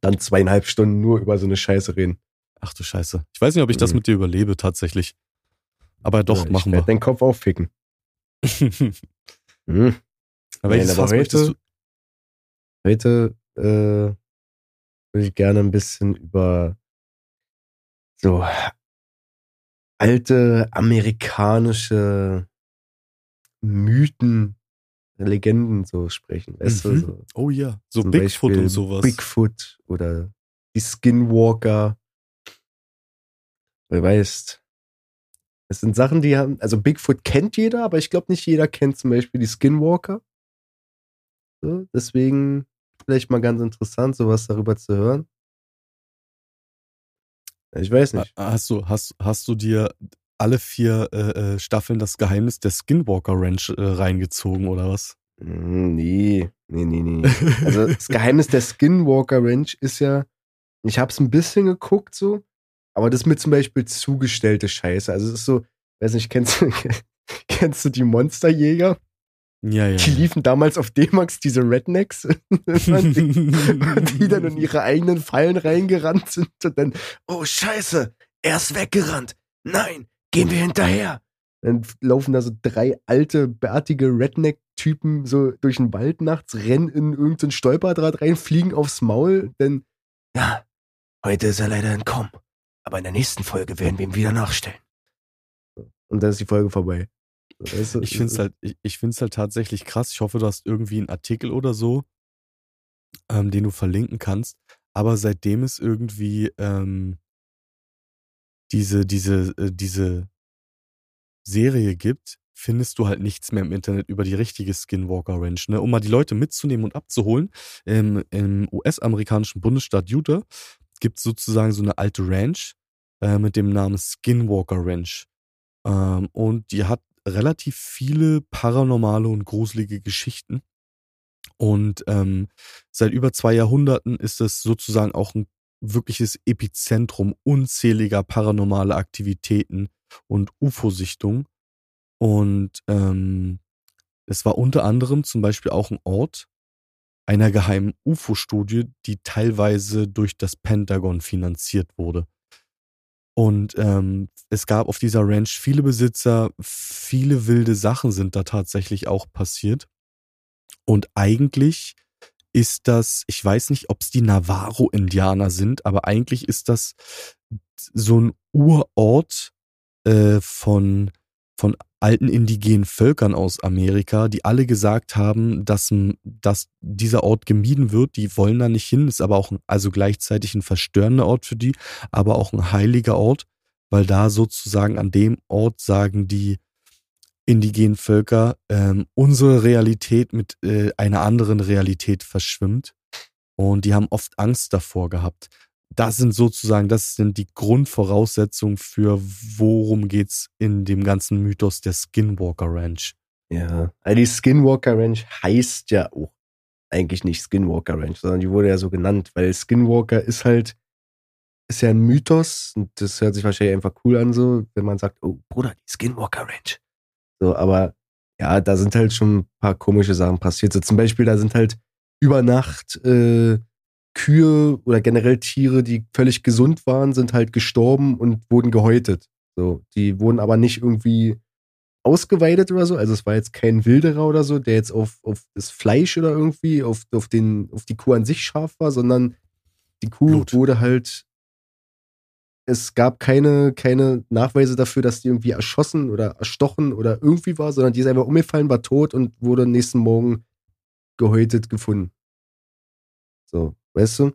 Dann zweieinhalb Stunden nur über so eine Scheiße reden. Ach du Scheiße. Ich weiß nicht, ob ich mhm. das hm. mit dir überlebe, tatsächlich. Aber doch, ja, machen wir. deinen Kopf aufficken. mhm. Aber Nein, aber heute, heute äh, würde ich gerne ein bisschen über so alte amerikanische Mythen, Legenden so sprechen. Weißt mhm. du, so oh ja, so Bigfoot Beispiel und sowas. Bigfoot oder die Skinwalker. Wer weiß. Es sind Sachen, die haben, also Bigfoot kennt jeder, aber ich glaube nicht jeder kennt zum Beispiel die Skinwalker. So, deswegen vielleicht mal ganz interessant, sowas darüber zu hören. Ich weiß nicht. Hast du, hast, hast du dir alle vier äh, äh, Staffeln das Geheimnis der Skinwalker Ranch äh, reingezogen oder was? Hm, nee, nee, nee, nee. Also das Geheimnis der Skinwalker Ranch ist ja, ich hab's ein bisschen geguckt so, aber das ist mir zum Beispiel zugestellte Scheiße. Also es ist so, weiß nicht, kennst du, kennst du die Monsterjäger? Ja, ja. Die liefen damals auf D-Max, diese Rednecks, die, dann in ihre eigenen Fallen reingerannt sind und dann, oh Scheiße, er ist weggerannt. Nein, gehen wir hinterher. Dann laufen da so drei alte, bärtige Redneck-Typen so durch den Wald nachts, rennen in irgendein Stolperdraht rein, fliegen aufs Maul, denn ja, heute ist er leider entkommen. Aber in der nächsten Folge werden wir ihm wieder nachstellen. Und dann ist die Folge vorbei. Weißt du, Ich finde es halt, ich, ich find's halt tatsächlich krass. Ich hoffe, du hast irgendwie einen Artikel oder so, ähm, den du verlinken kannst. Aber seitdem es irgendwie ähm, diese, diese, äh, diese Serie gibt, findest du halt nichts mehr im Internet über die richtige Skinwalker Ranch. Ne? Um mal die Leute mitzunehmen und abzuholen, im, im US-amerikanischen Bundesstaat Utah gibt es sozusagen so eine alte Ranch äh, mit dem Namen Skinwalker Ranch. Ähm, und die hat relativ viele paranormale und gruselige Geschichten. Und ähm, seit über zwei Jahrhunderten ist es sozusagen auch ein wirkliches Epizentrum unzähliger paranormaler Aktivitäten und UFO-Sichtungen. Und ähm, es war unter anderem zum Beispiel auch ein Ort einer geheimen UFO-Studie, die teilweise durch das Pentagon finanziert wurde. Und ähm, es gab auf dieser Ranch viele Besitzer, viele wilde Sachen sind da tatsächlich auch passiert. Und eigentlich ist das, ich weiß nicht, ob es die Navarro-Indianer sind, aber eigentlich ist das so ein Urort äh, von, von alten indigenen Völkern aus Amerika, die alle gesagt haben, dass, dass dieser Ort gemieden wird. Die wollen da nicht hin, ist aber auch also gleichzeitig ein verstörender Ort für die, aber auch ein heiliger Ort, weil da sozusagen an dem Ort sagen die indigenen Völker, ähm, unsere Realität mit äh, einer anderen Realität verschwimmt. Und die haben oft Angst davor gehabt das sind sozusagen, das sind die Grundvoraussetzungen für, worum geht's in dem ganzen Mythos der Skinwalker Ranch. Ja, also die Skinwalker Ranch heißt ja auch eigentlich nicht Skinwalker Ranch, sondern die wurde ja so genannt, weil Skinwalker ist halt, ist ja ein Mythos und das hört sich wahrscheinlich einfach cool an, so, wenn man sagt, oh Bruder, die Skinwalker Ranch. So, aber ja, da sind halt schon ein paar komische Sachen passiert. So zum Beispiel, da sind halt über Nacht äh, Kühe oder generell Tiere, die völlig gesund waren, sind halt gestorben und wurden gehäutet. So, die wurden aber nicht irgendwie ausgeweidet oder so. Also es war jetzt kein Wilderer oder so, der jetzt auf, auf das Fleisch oder irgendwie auf, auf, den, auf die Kuh an sich scharf war, sondern die Kuh Blut. wurde halt. Es gab keine, keine Nachweise dafür, dass die irgendwie erschossen oder erstochen oder irgendwie war, sondern die ist einfach umgefallen, war tot und wurde nächsten Morgen gehäutet gefunden. So, weißt du?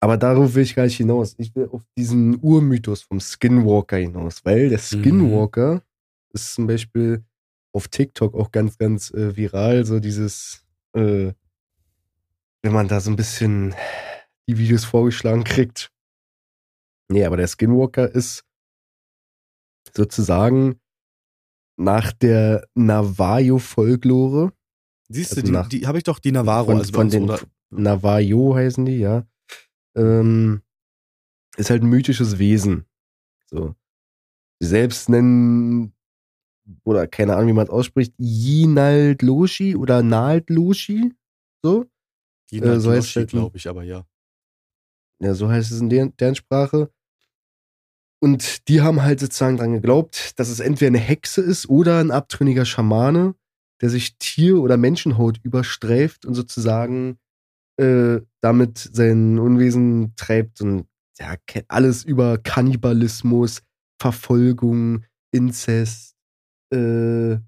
Aber darauf will ich gar nicht hinaus. Ich will auf diesen Urmythos vom Skinwalker hinaus, weil der Skinwalker ist zum Beispiel auf TikTok auch ganz, ganz äh, viral, so dieses, äh, wenn man da so ein bisschen die Videos vorgeschlagen kriegt. Nee, aber der Skinwalker ist sozusagen nach der Navajo-Folklore, Siehst Also du, die, die habe ich doch die Navarro, von, also von den? Navajo heißen die, ja. Ähm, ist halt ein mythisches Wesen. So. Sie selbst nennen, oder keine Ahnung, wie man es ausspricht, Yinald Loshi oder Nald Loshi. So. Die äh, so halt glaube ich, aber ja. Ja, so heißt es in deren, deren Sprache. Und die haben halt sozusagen dran geglaubt, dass es entweder eine Hexe ist oder ein abtrünniger Schamane, der sich Tier- oder Menschenhaut überstreift und sozusagen äh, damit sein Unwesen treibt und ja, alles über Kannibalismus, Verfolgung, Inzest, äh,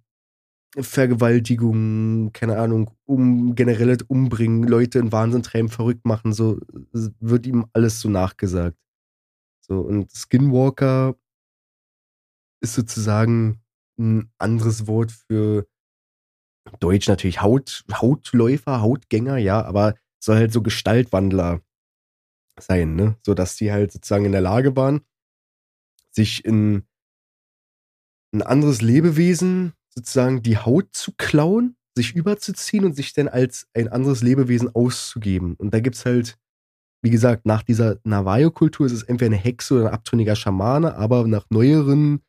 Vergewaltigung, keine Ahnung, um generell das umbringen, Leute in Wahnsinn treiben, verrückt machen, so wird ihm alles so nachgesagt. So, und Skinwalker ist sozusagen ein anderes Wort für Deutsch natürlich Haut, Hautläufer, Hautgänger, ja, aber soll halt so Gestaltwandler sein, ne? So dass die halt sozusagen in der Lage waren, sich in ein anderes Lebewesen sozusagen die Haut zu klauen, sich überzuziehen und sich dann als ein anderes Lebewesen auszugeben. Und da gibt's halt, wie gesagt, nach dieser Navajo-Kultur ist es entweder eine Hexe oder ein abtrünniger Schamane, aber nach neueren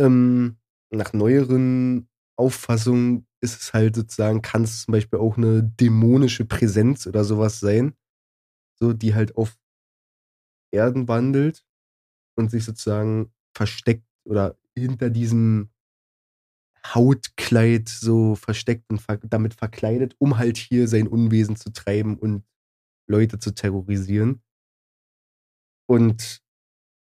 ähm, nach neueren Auffassungen ist es halt sozusagen, kann es zum Beispiel auch eine dämonische Präsenz oder sowas sein, so die halt auf Erden wandelt und sich sozusagen versteckt oder hinter diesem Hautkleid so versteckt und ver damit verkleidet, um halt hier sein Unwesen zu treiben und Leute zu terrorisieren. Und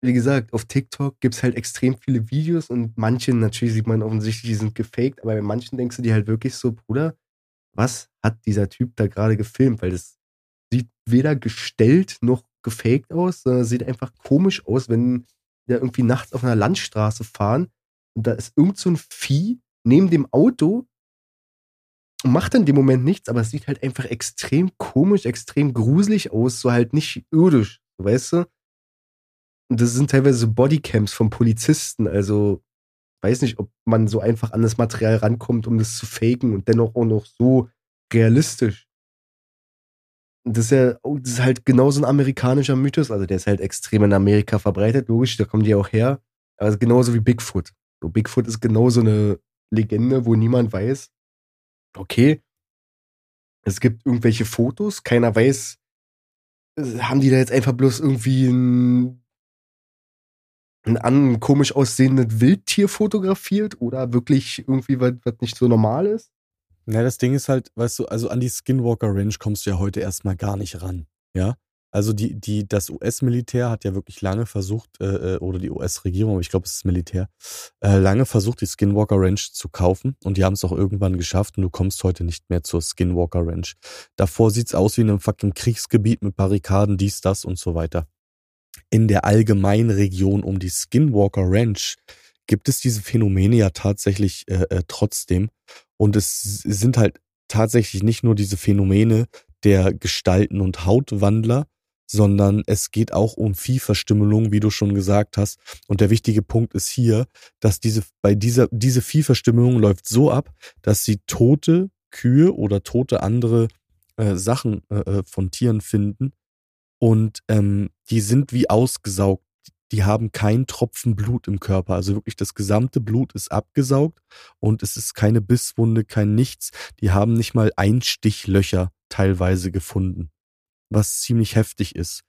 wie gesagt, auf TikTok gibt es halt extrem viele Videos und manche, natürlich sieht man offensichtlich, die sind gefaked, aber bei manchen denkst du dir halt wirklich so, Bruder, was hat dieser Typ da gerade gefilmt? Weil das sieht weder gestellt noch gefaked aus, sondern sieht einfach komisch aus, wenn wir irgendwie nachts auf einer Landstraße fahren und da ist irgend so ein Vieh neben dem Auto und macht in dem Moment nichts, aber es sieht halt einfach extrem komisch, extrem gruselig aus, so halt nicht irdisch, weißt du? Das sind teilweise Bodycams von Polizisten, also weiß nicht, ob man so einfach an das Material rankommt, um das zu faken und dennoch auch noch so realistisch. Das ist ja, oh, das ist halt genauso ein amerikanischer Mythos, also der ist halt extrem in Amerika verbreitet, logisch, da kommen die auch her, aber genauso wie Bigfoot. So, Bigfoot ist genauso eine Legende, wo niemand weiß, okay, es gibt irgendwelche Fotos, keiner weiß, äh, haben die da jetzt einfach bloß irgendwie ein, ein komisch aussehendes Wildtier fotografiert oder wirklich irgendwie was, was nicht so normal ist? Ja, das Ding ist halt, weißt du, also an die Skinwalker Ranch kommst du ja heute erstmal gar nicht ran. Ja. Also die, die, das US-Militär hat ja wirklich lange versucht, äh, äh oder die US-Regierung, aber ich glaube, es ist Militär, äh, lange versucht, die Skinwalker Ranch zu kaufen und die haben es auch irgendwann geschafft und du kommst heute nicht mehr zur Skinwalker Ranch. Davor sieht's aus wie in einem fucking Kriegsgebiet mit Barrikaden, dies, das und so weiter. In der allgemeinen Region um die Skinwalker Ranch gibt es diese Phänomene ja tatsächlich äh, äh, trotzdem und es sind halt tatsächlich nicht nur diese Phänomene der Gestalten und Hautwandler, sondern es geht auch um Viehverstümmelung, wie du schon gesagt hast. Und der wichtige Punkt ist hier, dass diese, bei dieser, diese Viehverstümmelung läuft so ab, dass sie tote Kühe oder tote andere äh, Sachen äh, äh, von Tieren finden und ähm, die sind wie ausgesaugt. Die haben keinen Tropfen Blut im Körper. Also wirklich das gesamte Blut ist abgesaugt und es ist keine Bisswunde, kein nichts. Die haben nicht mal Einstichlöcher teilweise gefunden was ziemlich heftig ist.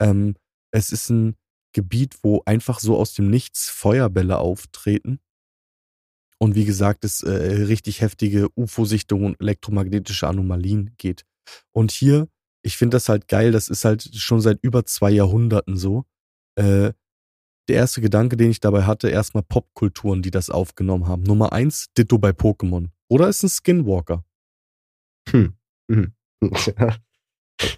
Ähm, es ist ein Gebiet, wo einfach so aus dem Nichts Feuerbälle auftreten. Und wie gesagt, es äh, richtig heftige UFO-Sichtungen und elektromagnetische Anomalien geht. Und hier, ich finde das halt geil, das ist halt schon seit über zwei Jahrhunderten so. Äh, der erste Gedanke, den ich dabei hatte, erstmal Popkulturen, die das aufgenommen haben. Nummer eins, Ditto bei Pokémon. Oder ist ein Skinwalker. Hm. hm.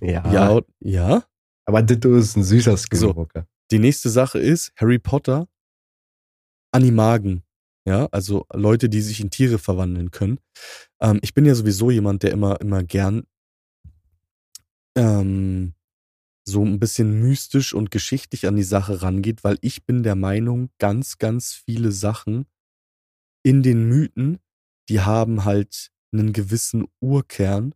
Ja. Ja, ja. Aber Ditto ist ein süßer Skinwalker. So, die nächste Sache ist Harry Potter, Animagen. Ja, also Leute, die sich in Tiere verwandeln können. Ähm, ich bin ja sowieso jemand, der immer, immer gern ähm, so ein bisschen mystisch und geschichtlich an die Sache rangeht, weil ich bin der Meinung, ganz, ganz viele Sachen in den Mythen, die haben halt einen gewissen Urkern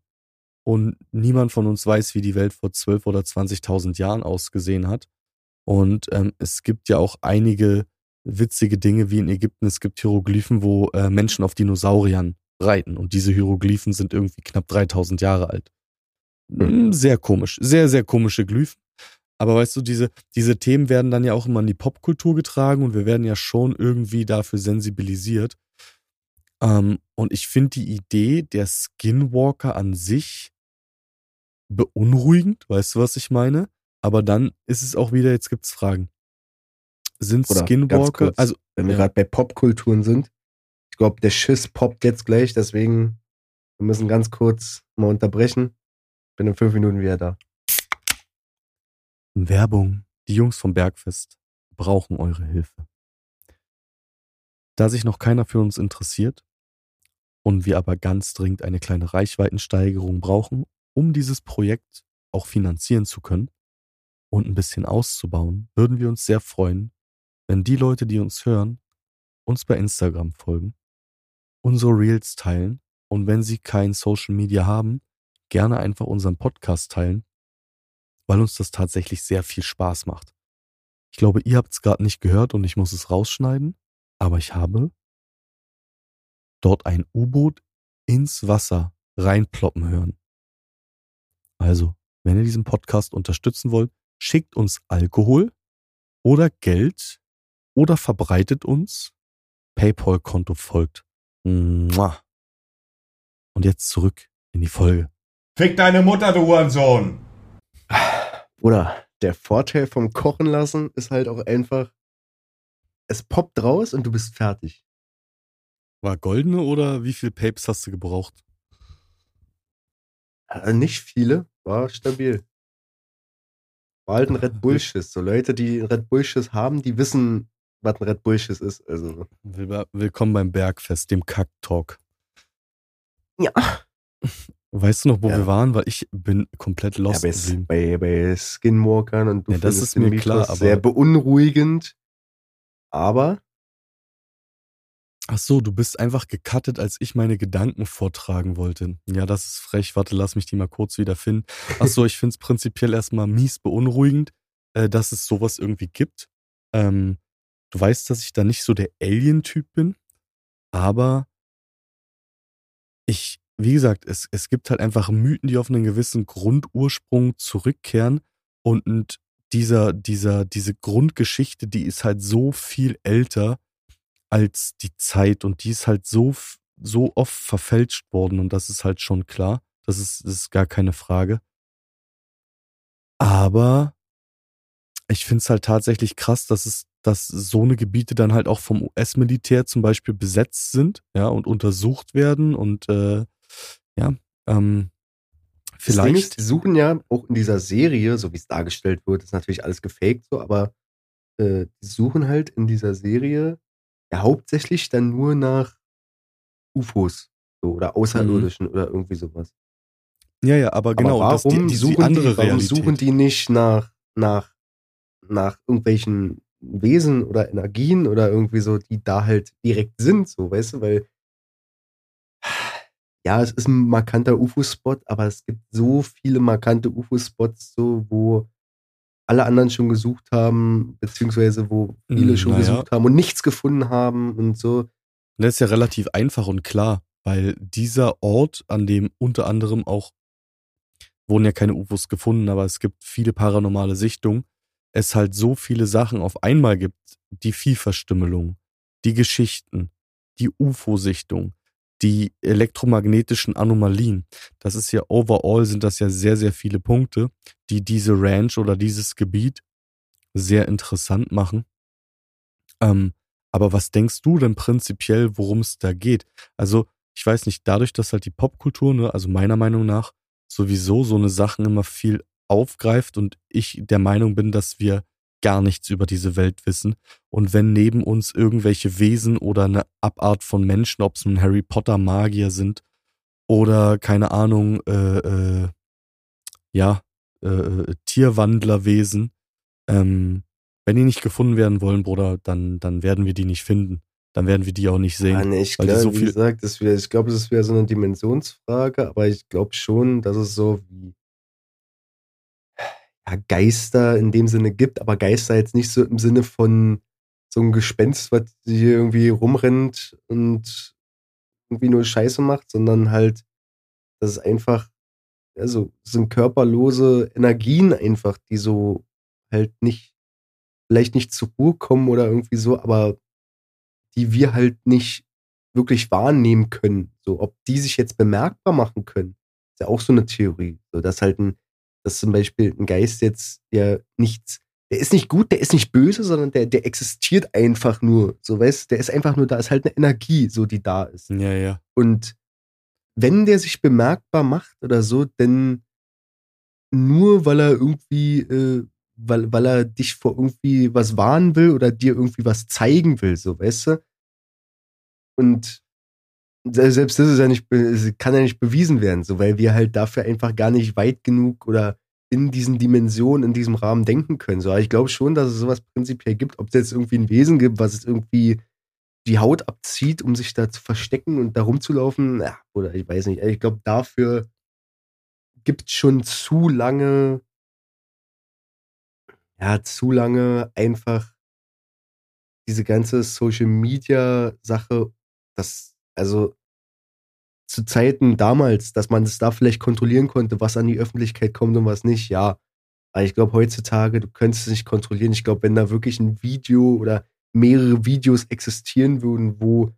und niemand von uns weiß, wie die Welt vor 12 oder 20.000 Jahren ausgesehen hat. Und ähm, es gibt ja auch einige witzige Dinge wie in Ägypten. Es gibt Hieroglyphen, wo äh, Menschen auf Dinosauriern reiten und diese Hieroglyphen sind irgendwie knapp 3000 Jahre alt. Mhm. Sehr komisch, sehr, sehr komische Glyphen. Aber weißt du, diese, diese Themen werden dann ja auch immer in die Popkultur getragen und wir werden ja schon irgendwie dafür sensibilisiert. Ähm, und ich finde die Idee der Skinwalker an sich beunruhigend, weißt du, was ich meine? Aber dann ist es auch wieder, jetzt gibt's Fragen. Sind Oder Skinwalker, kurz, also wenn wir ja. gerade bei Popkulturen sind, ich glaube, der Schiss poppt jetzt gleich, deswegen wir müssen ganz kurz mal unterbrechen. Bin in fünf Minuten wieder da. Werbung. Die Jungs vom Bergfest brauchen eure Hilfe. Da sich noch keiner für uns interessiert und wir aber ganz dringend eine kleine Reichweitensteigerung brauchen um dieses Projekt auch finanzieren zu können und ein bisschen auszubauen, würden wir uns sehr freuen, wenn die Leute, die uns hören, uns bei Instagram folgen, unsere Reels teilen und wenn sie kein Social Media haben, gerne einfach unseren Podcast teilen, weil uns das tatsächlich sehr viel Spaß macht. Ich glaube, ihr habt es gerade nicht gehört und ich muss es rausschneiden, aber ich habe dort ein U-Boot ins Wasser reinploppen hören. Also, wenn ihr diesen Podcast unterstützen wollt, schickt uns Alkohol oder Geld oder verbreitet uns. PayPal-Konto folgt. Und jetzt zurück in die Folge. Fick deine Mutter, du Hurensohn! Oder der Vorteil vom Kochen lassen ist halt auch einfach, es poppt raus und du bist fertig. War goldene oder wie viel Papes hast du gebraucht? Äh, nicht viele, war stabil. War halt ein Red Bull-Schiss. So Leute, die einen Red Bull-Schiss haben, die wissen, was ein Red Bull-Schiss ist. Also, Will- Willkommen beim Bergfest, dem Kack-Talk. ja. Weißt du noch, wo Ja. wir waren? Weil ich bin komplett ja lost bei, geblieben. bei, bei Skinwalkern und du Ja, das ist mir klar, aber- sehr beunruhigend. Aber Ach so, du bist einfach gecuttet, als ich meine Gedanken vortragen wollte. Ja, das ist frech. Warte, lass mich die mal kurz wieder finden. Ach so, ich finde es prinzipiell erstmal mies beunruhigend, äh, dass es sowas irgendwie gibt. Ähm, du weißt, dass ich da nicht so der Alien-Typ bin, aber ich, wie gesagt, es, es gibt halt einfach Mythen, die auf einen gewissen Grundursprung zurückkehren und, und dieser, dieser, diese Grundgeschichte, die ist halt so viel älter als die Zeit und die ist halt so, so oft verfälscht worden und das ist halt schon klar. Das ist, das ist gar keine Frage. Aber ich finde es halt tatsächlich krass, dass es, dass so eine Gebiete dann halt auch vom US-Militär zum Beispiel besetzt sind, ja, und untersucht werden und äh, ja, ähm, vielleicht. ist, die suchen ja auch in dieser Serie, so wie es dargestellt wird, ist natürlich alles gefaked so, aber äh, die suchen halt in dieser Serie ja hauptsächlich dann nur nach UFOs so, oder Außerirdischen oder irgendwie sowas. Ja, ja, aber genau, aber warum, die, die suchen, andere die, warum suchen die nicht nach, nach, nach irgendwelchen Wesen oder Energien oder irgendwie so, die da halt direkt sind, so, weißt du, weil ja, es ist ein markanter UFO-Spot, aber es gibt so viele markante UFO-Spots, so, wo alle anderen schon gesucht haben, beziehungsweise wo viele Mm, schon naja. gesucht haben und nichts gefunden haben und so. Das ist ja relativ einfach und klar, weil dieser Ort, an dem unter anderem auch wurden ja keine UFOs gefunden, aber es gibt viele paranormale Sichtungen, es halt so viele Sachen auf einmal gibt, die Viehverstümmelung, die Geschichten, die UFO-Sichtung, die elektromagnetischen Anomalien. Das ist ja overall sind das ja sehr, sehr viele Punkte, die diese Ranch oder dieses Gebiet sehr interessant machen. Ähm, aber was denkst du denn prinzipiell, worum es da geht? Also, ich weiß nicht, dadurch, dass halt die Popkultur, ne, also meiner Meinung nach, sowieso so eine Sachen immer viel aufgreift und ich der Meinung bin, dass wir gar nichts über diese Welt wissen. Und wenn neben uns irgendwelche Wesen oder eine Abart von Menschen, ob es nun Harry Potter Magier sind oder keine Ahnung, äh, äh, ja, äh, äh, Tierwandlerwesen, ähm, wenn die nicht gefunden werden wollen, Bruder, dann, dann werden wir die nicht finden. Dann werden wir die auch nicht sehen. Nee, ich glaube, so wie gesagt, das wär, ich glaube, ist wieder so eine Dimensionsfrage, aber ich glaube schon, dass es so wie ja, Geister in dem Sinne gibt, aber Geister jetzt nicht so im Sinne von so ein Gespenst, was hier irgendwie rumrennt und irgendwie nur Scheiße macht, sondern halt, dass es einfach, also sind körperlose Energien einfach, die so halt nicht, vielleicht nicht zur Ruhe kommen oder irgendwie so, aber die wir halt nicht wirklich wahrnehmen können. So, ob die sich jetzt bemerkbar machen können, ist ja auch so eine Theorie. So, dass halt ein, dass zum Beispiel ein Geist jetzt ja nichts, der ist nicht gut, der ist nicht böse, sondern der, der existiert einfach nur. So, weißt, der ist einfach nur da, ist halt eine Energie, so die da ist. ja, ja. Und wenn der sich bemerkbar macht oder so, dann nur weil er irgendwie, äh, weil, weil er dich vor irgendwie was warnen will oder dir irgendwie was zeigen will, so, weißt du? Und selbst das ist ja nicht, kann ja nicht bewiesen werden, so, weil wir halt dafür einfach gar nicht weit genug oder in diesen Dimensionen, in diesem Rahmen denken können. So, aber ich glaube schon, dass es sowas prinzipiell gibt, ob es jetzt irgendwie ein Wesen gibt, was es irgendwie die Haut abzieht, um sich da zu verstecken und da rumzulaufen, ja, oder ich weiß nicht. Ich glaube, dafür gibt es schon zu lange, ja, zu lange einfach diese ganze Social Media Sache, das, also zu Zeiten damals, dass man es da vielleicht kontrollieren konnte, was an die Öffentlichkeit kommt und was nicht, ja. Aber ich glaube, heutzutage, du könntest es nicht kontrollieren. Ich glaube, wenn da wirklich ein Video oder mehrere Videos existieren würden, wo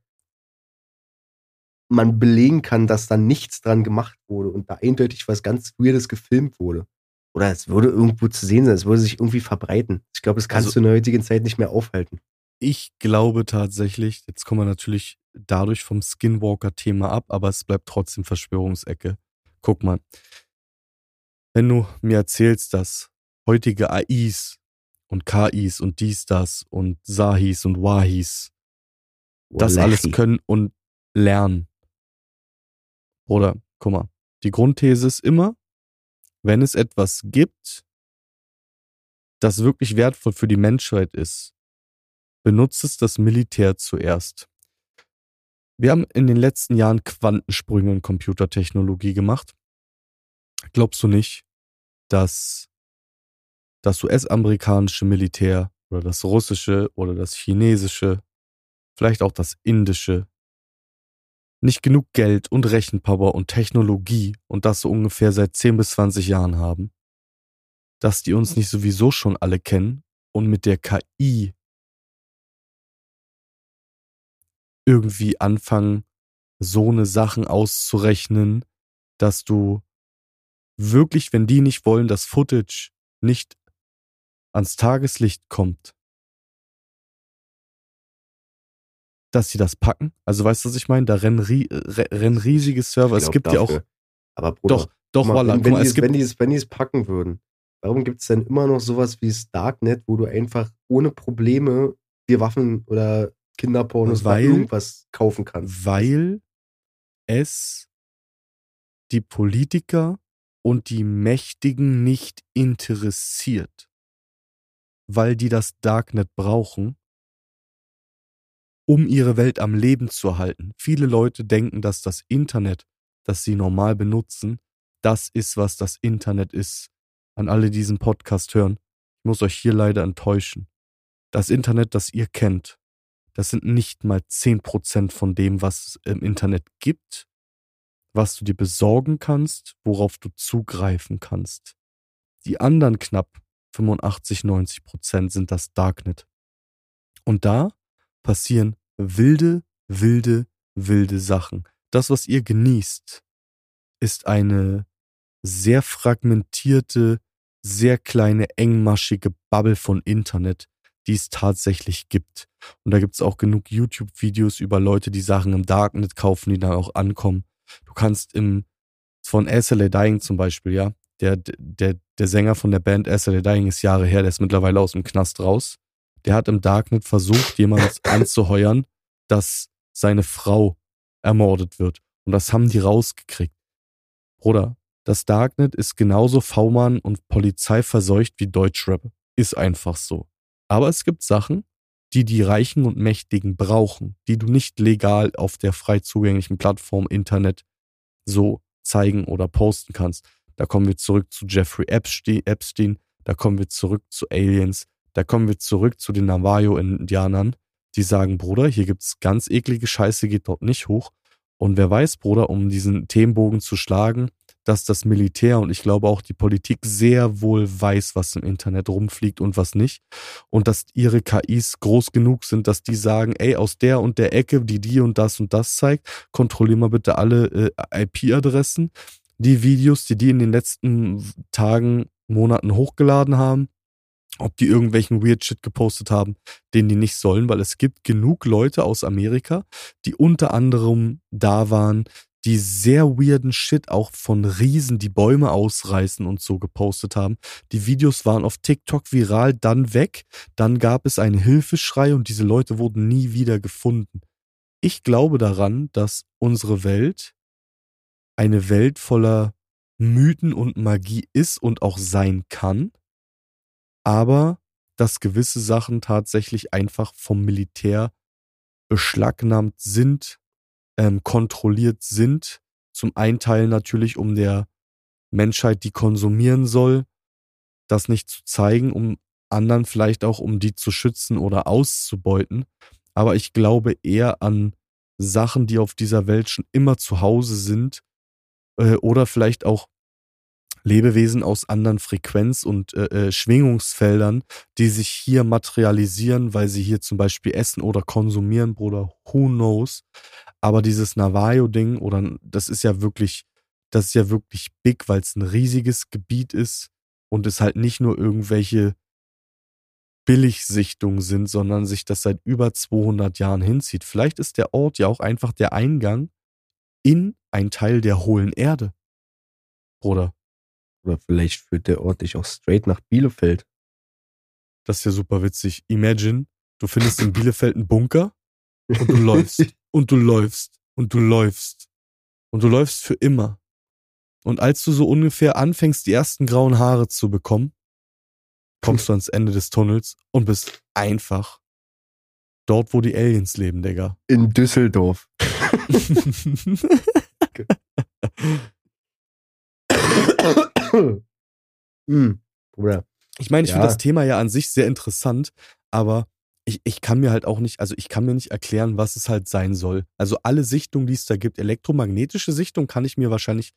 man belegen kann, dass da nichts dran gemacht wurde und da eindeutig was ganz Weirdes gefilmt wurde. Oder es würde irgendwo zu sehen sein, es würde sich irgendwie verbreiten. Ich glaube, das kannst Also- du in der heutigen Zeit nicht mehr aufhalten. Ich glaube tatsächlich, jetzt kommen wir natürlich dadurch vom Skinwalker-Thema ab, aber es bleibt trotzdem Verschwörungsecke. Guck mal, wenn du mir erzählst, dass heutige AIs und KIs und dies, das und Sahis und Wahis das alles können und lernen. Oder, guck mal, die Grundthese ist immer, wenn es etwas gibt, das wirklich wertvoll für die Menschheit ist, benutzt es das Militär zuerst. Wir haben in den letzten Jahren Quantensprünge in Computertechnologie gemacht. Glaubst du nicht, dass das US-amerikanische Militär oder das russische oder das chinesische, vielleicht auch das indische, nicht genug Geld und Rechenpower und Technologie und das so ungefähr seit 10 bis 20 Jahren haben, dass die uns nicht sowieso schon alle kennen und mit der KI irgendwie anfangen, so eine Sachen auszurechnen, dass du wirklich, wenn die nicht wollen, dass Footage nicht ans Tageslicht kommt, dass sie das packen. Also weißt du, was ich meine? Da rennen, rennen riesige Server. Es gibt ja auch. Aber Bruder, Doch, doch, mal, Walla, wenn, mal, die es es, gibt. wenn, die es, wenn die es packen würden, warum gibt es denn immer noch sowas wie das Darknet, wo du einfach ohne Probleme dir Waffen oder Kinderpornos oder Weil- irgendwas kaufen kannst? weil es die Politiker und die Mächtigen nicht interessiert, weil die das Darknet brauchen, um ihre Welt am Leben zu erhalten. Viele Leute denken, dass das Internet, das sie normal benutzen, das ist, was das Internet ist. An alle, die diesen Podcast hören, ich muss euch hier leider enttäuschen. Das Internet, das ihr kennt, das sind nicht mal 10% von dem, was es im Internet gibt, was du dir besorgen kannst, worauf du zugreifen kannst. Die anderen knapp 85, 90% sind das Darknet. Und da passieren wilde, wilde, wilde Sachen. Das, was ihr genießt, ist eine sehr fragmentierte, sehr kleine, engmaschige Bubble von Internet, die es tatsächlich gibt. Und da gibt es auch genug YouTube-Videos über Leute, die Sachen im Darknet kaufen, die dann auch ankommen. Du kannst im, von SLA Dying zum Beispiel, ja, der, der, der Sänger von der Band SLA Dying ist Jahre her, der ist mittlerweile aus dem Knast raus. Der hat im Darknet versucht, jemanden anzuheuern, dass seine Frau ermordet wird. Und das haben die rausgekriegt. Bruder, das Darknet ist genauso V-Mann und Polizei verseucht wie Deutschrap. Ist einfach so. Aber es gibt Sachen, die die Reichen und Mächtigen brauchen, die du nicht legal auf der frei zugänglichen Plattform Internet so zeigen oder posten kannst. Da kommen wir zurück zu Jeffrey Epste- Epstein, da kommen wir zurück zu Aliens, da kommen wir zurück zu den Navajo-Indianern, die sagen, Bruder, hier gibt's ganz eklige Scheiße, geht dort nicht hoch. Und wer weiß, Bruder, um diesen Themenbogen zu schlagen, dass das Militär und ich glaube auch die Politik sehr wohl weiß, was im Internet rumfliegt und was nicht. Und dass ihre KIs groß genug sind, dass die sagen, ey, aus der und der Ecke, die die und das und das zeigt, kontrollier mal bitte alle äh, IP-Adressen. Die Videos, die die in den letzten Tagen, Monaten hochgeladen haben, ob die irgendwelchen Weird Shit gepostet haben, den die nicht sollen, weil es gibt genug Leute aus Amerika, die unter anderem da waren, die sehr weirden Shit auch von Riesen, die Bäume ausreißen und so gepostet haben. Die Videos waren auf TikTok viral, dann weg, dann gab es einen Hilfeschrei und diese Leute wurden nie wieder gefunden. Ich glaube daran, dass unsere Welt eine Welt voller Mythen und Magie ist und auch sein kann, aber dass gewisse Sachen tatsächlich einfach vom Militär beschlagnahmt sind, ähm, kontrolliert sind. Zum einen Teil natürlich, um der Menschheit, die konsumieren soll, das nicht zu zeigen, um anderen vielleicht auch, um die zu schützen oder auszubeuten. Aber ich glaube eher an Sachen, die auf dieser Welt schon immer zu Hause sind äh, oder vielleicht auch Lebewesen aus anderen Frequenz- und äh, äh, Schwingungsfeldern, die sich hier materialisieren, weil sie hier zum Beispiel essen oder konsumieren, Bruder, who knows. Aber dieses Navajo-Ding, oder das ist ja wirklich, das ist ja wirklich big, weil es ein riesiges Gebiet ist und es halt nicht nur irgendwelche Billigsichtungen sind, sondern sich das seit über 200 Jahren hinzieht. Vielleicht ist der Ort ja auch einfach der Eingang in ein Teil der hohlen Erde. Bruder. Oder vielleicht führt der Ort dich auch straight nach Bielefeld. Das ist ja super witzig. Imagine, du findest in Bielefeld einen Bunker und du läufst und du läufst und du läufst und du läufst für immer. Und als du so ungefähr anfängst, die ersten grauen Haare zu bekommen, kommst du ans Ende des Tunnels und bist einfach dort, wo die Aliens leben, Digga. In Düsseldorf. hm, Bruder. Ich meine, ich Ja. finde das Thema ja an sich sehr interessant, aber ich, ich kann mir halt auch nicht, also ich kann mir nicht erklären, was es halt sein soll. Also alle Sichtungen, die es da gibt, elektromagnetische Sichtung kann ich mir wahrscheinlich,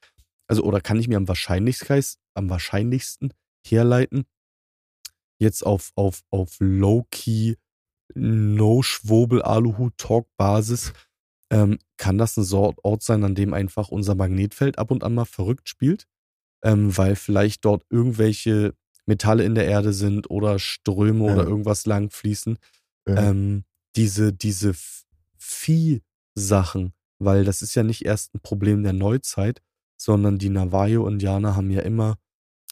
also oder kann ich mir am wahrscheinlichsten, am wahrscheinlichsten herleiten. Jetzt auf, auf, auf Low-Key, No-Schwobel-Aluhut-Talk-Basis ähm, kann das ein Ort sein, an dem einfach unser Magnetfeld ab und an mal verrückt spielt, ähm, weil vielleicht dort irgendwelche Metalle in der Erde sind oder Ströme Ja. oder irgendwas lang fließen. Ja. Ähm, diese, diese Vieh-Sachen, weil das ist ja nicht erst ein Problem der Neuzeit, sondern die Navajo-Indianer haben ja immer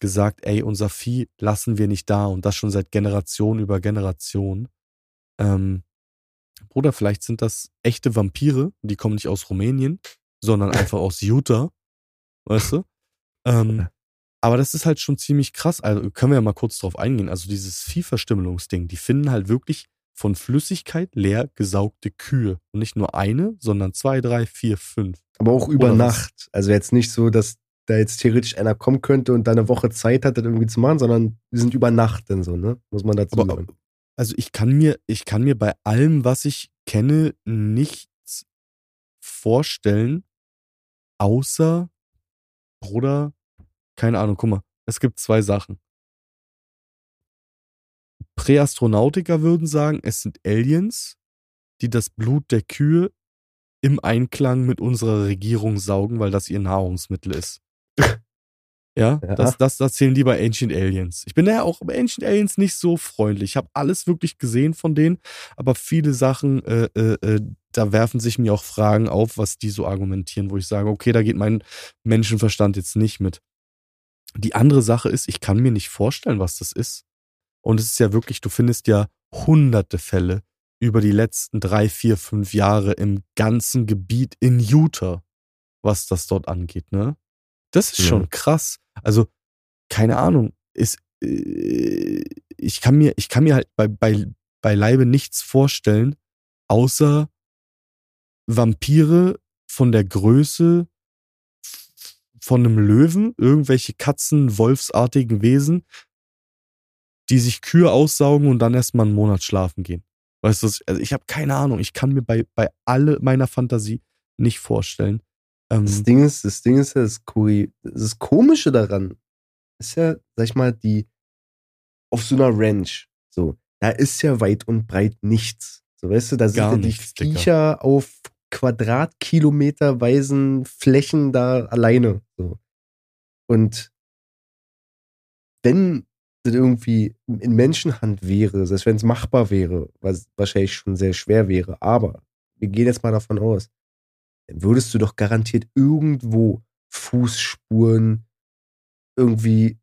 gesagt, ey, unser Vieh lassen wir nicht da und das schon seit Generation über Generation. Ähm, Bruder, vielleicht sind das echte Vampire, die kommen nicht aus Rumänien, sondern einfach aus Utah, weißt du? Ähm, aber das ist halt schon ziemlich krass. Also können wir ja mal kurz drauf eingehen. Also dieses Viehverstümmelungsding, die finden halt wirklich von Flüssigkeit leer gesaugte Kühe. Und nicht nur eine, sondern zwei, drei, vier, fünf. Aber auch über Oder was? Nacht. Also jetzt nicht so, dass da jetzt theoretisch einer kommen könnte und da eine Woche Zeit hat, das irgendwie zu machen, sondern die sind über Nacht dann so, ne? Muss man dazu Aber sagen. also ich kann mir, ich kann mir bei allem, was ich kenne, nichts vorstellen, außer, Bruder, keine Ahnung, guck mal, es gibt zwei Sachen. Präastronautiker würden sagen, es sind Aliens, die das Blut der Kühe im Einklang mit unserer Regierung saugen, weil das ihr Nahrungsmittel ist. Ja, Ja. Das, das, das zählen die bei Ancient Aliens. Ich bin ja auch bei Ancient Aliens nicht so freundlich. Ich habe alles wirklich gesehen von denen, aber viele Sachen, äh, äh, äh, da werfen sich mir auch Fragen auf, was die so argumentieren, wo ich sage, okay, da geht mein Menschenverstand jetzt nicht mit. Die andere Sache ist, ich kann mir nicht vorstellen, was das ist. Und es ist ja wirklich, du findest ja hunderte Fälle über die letzten drei, vier, fünf Jahre im ganzen Gebiet in Utah, was das dort angeht, ne? Das ist schon krass. Also, keine Ahnung, ist, äh, ich kann mir, ich kann mir halt bei, bei, beileibe nichts vorstellen, außer Vampire von der Größe von einem Löwen, irgendwelche Katzen, Wolfsartigen Wesen, die sich Kühe aussaugen und dann erstmal einen Monat schlafen gehen. Weißt du, also ich habe keine Ahnung, ich kann mir bei, bei alle meiner Fantasie nicht vorstellen. Ähm, Das Ding ist, das Ding ist ja, das, das Komische daran ist ja, sag ich mal, die auf so einer Ranch, so, da ist ja weit und breit nichts. So, weißt du, da sind ja die. Viecher auf Quadratkilometerweisen Flächen da alleine. So. Und wenn das irgendwie in Menschenhand wäre, heißt, wenn es machbar wäre, was wahrscheinlich schon sehr schwer wäre, aber wir gehen jetzt mal davon aus, würdest du doch garantiert irgendwo Fußspuren, irgendwie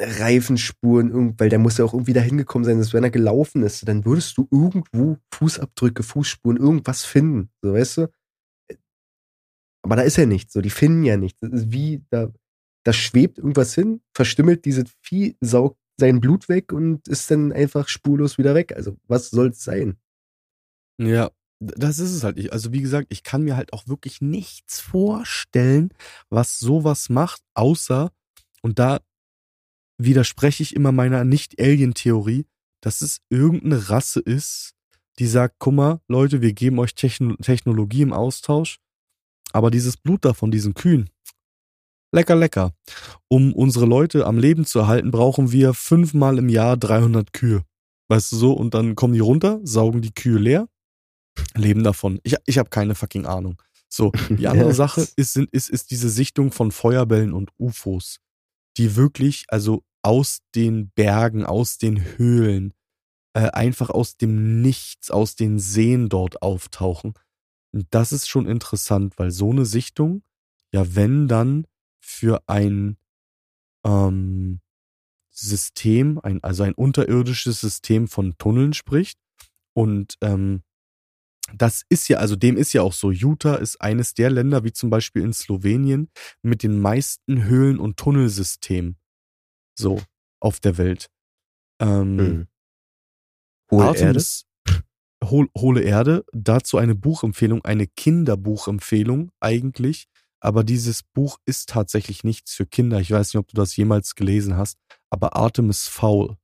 Reifenspuren, weil der muss ja auch irgendwie dahin gekommen sein, dass wenn er gelaufen ist, dann würdest du irgendwo Fußabdrücke, Fußspuren, irgendwas finden, so weißt du? Aber da ist ja nichts, so die finden ja nichts. Das ist wie, da, da schwebt irgendwas hin, verstümmelt dieses Vieh, saugt sein Blut weg und ist dann einfach spurlos wieder weg. Also was soll's sein? Ja, das ist es halt. Ich, also wie gesagt, ich kann mir halt auch wirklich nichts vorstellen, was sowas macht, außer, und da widerspreche ich immer meiner Nicht-Alien-Theorie, dass es irgendeine Rasse ist, die sagt, guck mal, Leute, wir geben euch Techno Technologie im Austausch, aber dieses Blut da von diesen Kühen, lecker, lecker. Um unsere Leute am Leben zu erhalten, brauchen wir fünfmal im Jahr 300 Kühe. Weißt du so? Und dann kommen die runter, saugen die Kühe leer, leben davon. Ich, ich habe keine fucking Ahnung. So, die andere Ja. Sache ist, sind, ist, ist diese Sichtung von Feuerbällen und UFOs, die wirklich, also aus den Bergen, aus den Höhlen, äh, einfach aus dem Nichts, aus den Seen dort auftauchen. Und das ist schon interessant, weil so eine Sichtung, ja, wenn dann für ein ähm, System, ein, also ein unterirdisches System von Tunneln spricht. Und ähm, das ist ja, also dem ist ja auch so, Utah ist eines der Länder, wie zum Beispiel in Slowenien, mit den meisten Höhlen- und Tunnelsystemen so auf der Welt. Ähm, Hm. Hohe Erde? Artemis, Hol, Hohle Erde, dazu eine Buchempfehlung, eine Kinderbuchempfehlung eigentlich. Aber dieses Buch ist tatsächlich nichts für Kinder. Ich weiß nicht, ob du das jemals gelesen hast, aber Artemis Fowl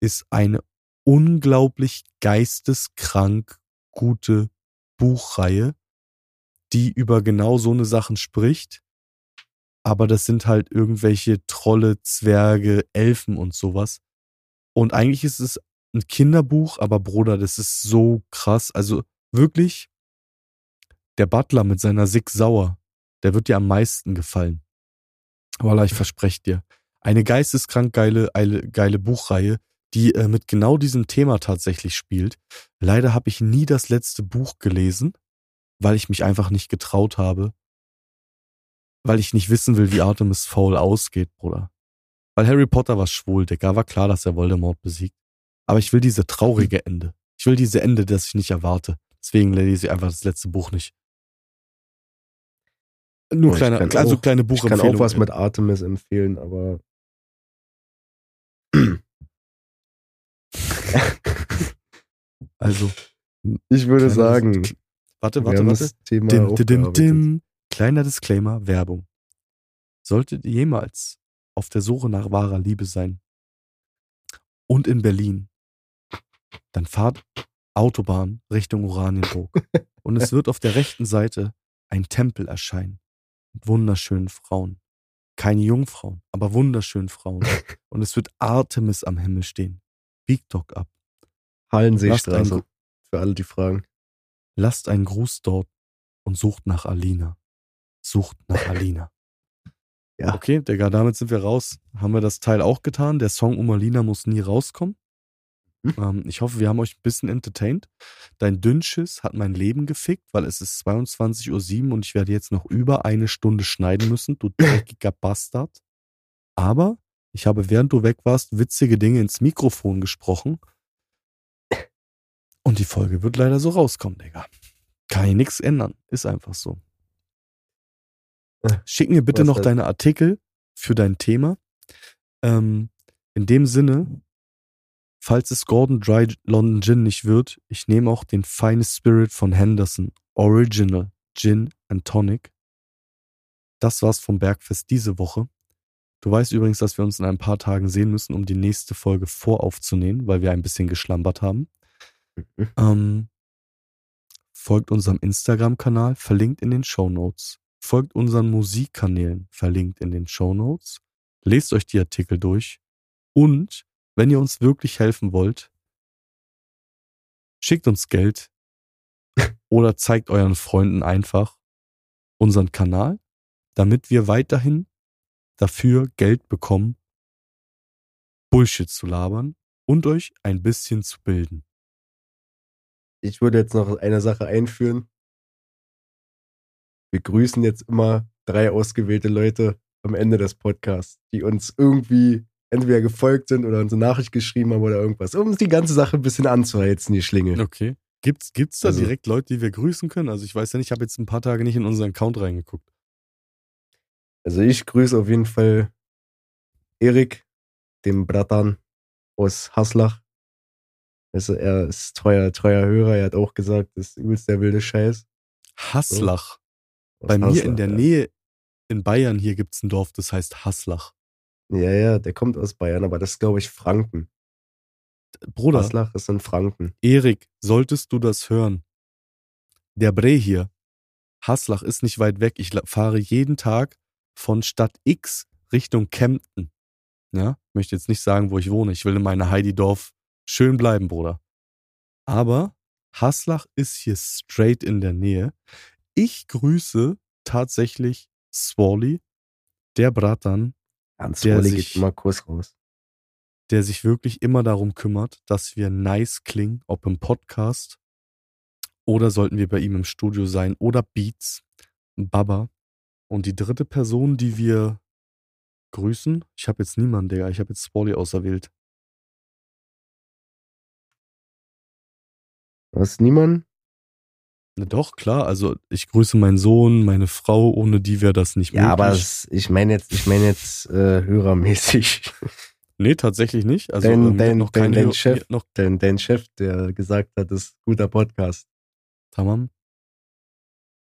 ist eine unglaublich geisteskrank gute Buchreihe, die über genau so eine Sachen spricht. Aber das sind halt irgendwelche Trolle, Zwerge, Elfen und sowas. Und eigentlich ist es ein Kinderbuch, aber Bruder, das ist so krass. Also wirklich, der Butler mit seiner Sig Sauer, der wird dir am meisten gefallen. Wallah, ich verspreche dir. Eine geisteskrank geile, geile Buchreihe, die äh, mit genau diesem Thema tatsächlich spielt. Leider habe ich nie das letzte Buch gelesen, weil ich mich einfach nicht getraut habe. Weil ich nicht wissen will, wie Artemis Fowl ausgeht, Bruder. Weil Harry Potter war schwul, Digga. War klar, dass er Voldemort besiegt. Aber ich will diese traurige Ende. Ich will diese Ende, das ich nicht erwarte. Deswegen lese ich einfach das letzte Buch nicht. Nur Oh, kleine, also auch- kleine Ich kann auch was mit Artemis empfehlen, aber Also, ich würde sagen, Warte, warte, warte. Thema dim, aufgearbeitet. dim. Kleiner Disclaimer, Werbung. Solltet ihr jemals auf der Suche nach wahrer Liebe sein und in Berlin, dann fahrt Autobahn Richtung Oranienburg. und es wird auf der rechten Seite ein Tempel erscheinen. Mit wunderschönen Frauen. Keine Jungfrauen, aber wunderschönen Frauen. Und es wird Artemis am Himmel stehen. Biegt doch ab. Hallenseestraße. Für alle, die fragen. Lasst einen Gruß dort und sucht nach Alina. Sucht nach Alina. Ja. Okay, Digga, damit sind wir raus. Haben wir das Teil auch getan. Der Song um Alina muss nie rauskommen. Hm. Ähm, ich hoffe, wir haben euch ein bisschen entertained. Dein Dünnschiss hat mein Leben gefickt, weil es ist 22.07 Uhr und ich werde jetzt noch über eine Stunde schneiden müssen, du dreckiger Bastard. Aber ich habe, während du weg warst, witzige Dinge ins Mikrofon gesprochen. Und die Folge wird leider so rauskommen, Digga. Kann ich nichts ändern. Ist einfach so. Äh, Schick mir bitte noch deine Artikel für dein Thema. Ähm, in dem Sinne, falls es Gordon Dry London Gin nicht wird, ich nehme auch den Finest Spirit von Henderson Original Gin and Tonic. Das war's vom Bergfest diese Woche. Du weißt übrigens, dass wir uns in ein paar Tagen sehen müssen, um die nächste Folge voraufzunehmen, weil wir ein bisschen geschlampert haben. Mhm. Ähm, folgt unserem Instagram-Kanal, verlinkt in den Show Notes. Folgt unseren Musikkanälen, verlinkt in den Show Notes. Lest euch die Artikel durch. Und wenn ihr uns wirklich helfen wollt, schickt uns Geld oder zeigt euren Freunden einfach unseren Kanal, damit wir weiterhin dafür Geld bekommen, Bullshit zu labern und euch ein bisschen zu bilden. Ich würde jetzt noch eine Sache einführen. Wir grüßen jetzt immer drei ausgewählte Leute am Ende des Podcasts, die uns irgendwie entweder gefolgt sind oder uns eine Nachricht geschrieben haben oder irgendwas, um die ganze Sache ein bisschen anzuheizen, die Schlinge. Okay. Gibt's, gibt's da Also- direkt Leute, die wir grüßen können? Also ich weiß ja nicht, ich habe jetzt ein paar Tage nicht in unseren Account reingeguckt. Also ich grüße auf jeden Fall Erik, dem Bratan aus Haslach. Also er ist treuer, treuer Hörer. Er hat auch gesagt, das ist übelst der wilde Scheiß. Haslach. Aus Bei mir Haslach, in der ja. Nähe in Bayern hier gibt's ein Dorf, das heißt Haslach. Ja, ja, der kommt aus Bayern, aber das ist, glaube ich, Franken. Bruder, Haslach ist in Franken. Erik, solltest du das hören? Der Bre hier, Haslach ist nicht weit weg. Ich fahre jeden Tag von Stadt X Richtung Kempten. Ja, möchte jetzt nicht sagen, wo ich wohne. Ich will in meiner Heidi-Dorf schön bleiben, Bruder. Aber Haslach ist hier straight in der Nähe. Ich grüße tatsächlich Swally, der Bratan, Hans Der sich- geht immer Kurs raus. der sich wirklich immer darum kümmert, dass wir nice klingen, ob im Podcast oder sollten wir bei ihm im Studio sein oder Beats, Baba. Und die dritte Person, die wir grüßen, ich habe jetzt niemanden, Digga, ich habe jetzt Swally auserwählt. Was, niemand? Na doch, klar, also ich grüße meinen Sohn, meine Frau, ohne die wäre das nicht Ja, aber möglich. es, ich meine jetzt, ich meine jetzt äh, hörermäßig. nee, tatsächlich nicht. Also Dein- ähm, dein- noch dein- dein Chef- noch Dein, dein Chef, der gesagt hat, das ist ein guter Podcast. Tamam.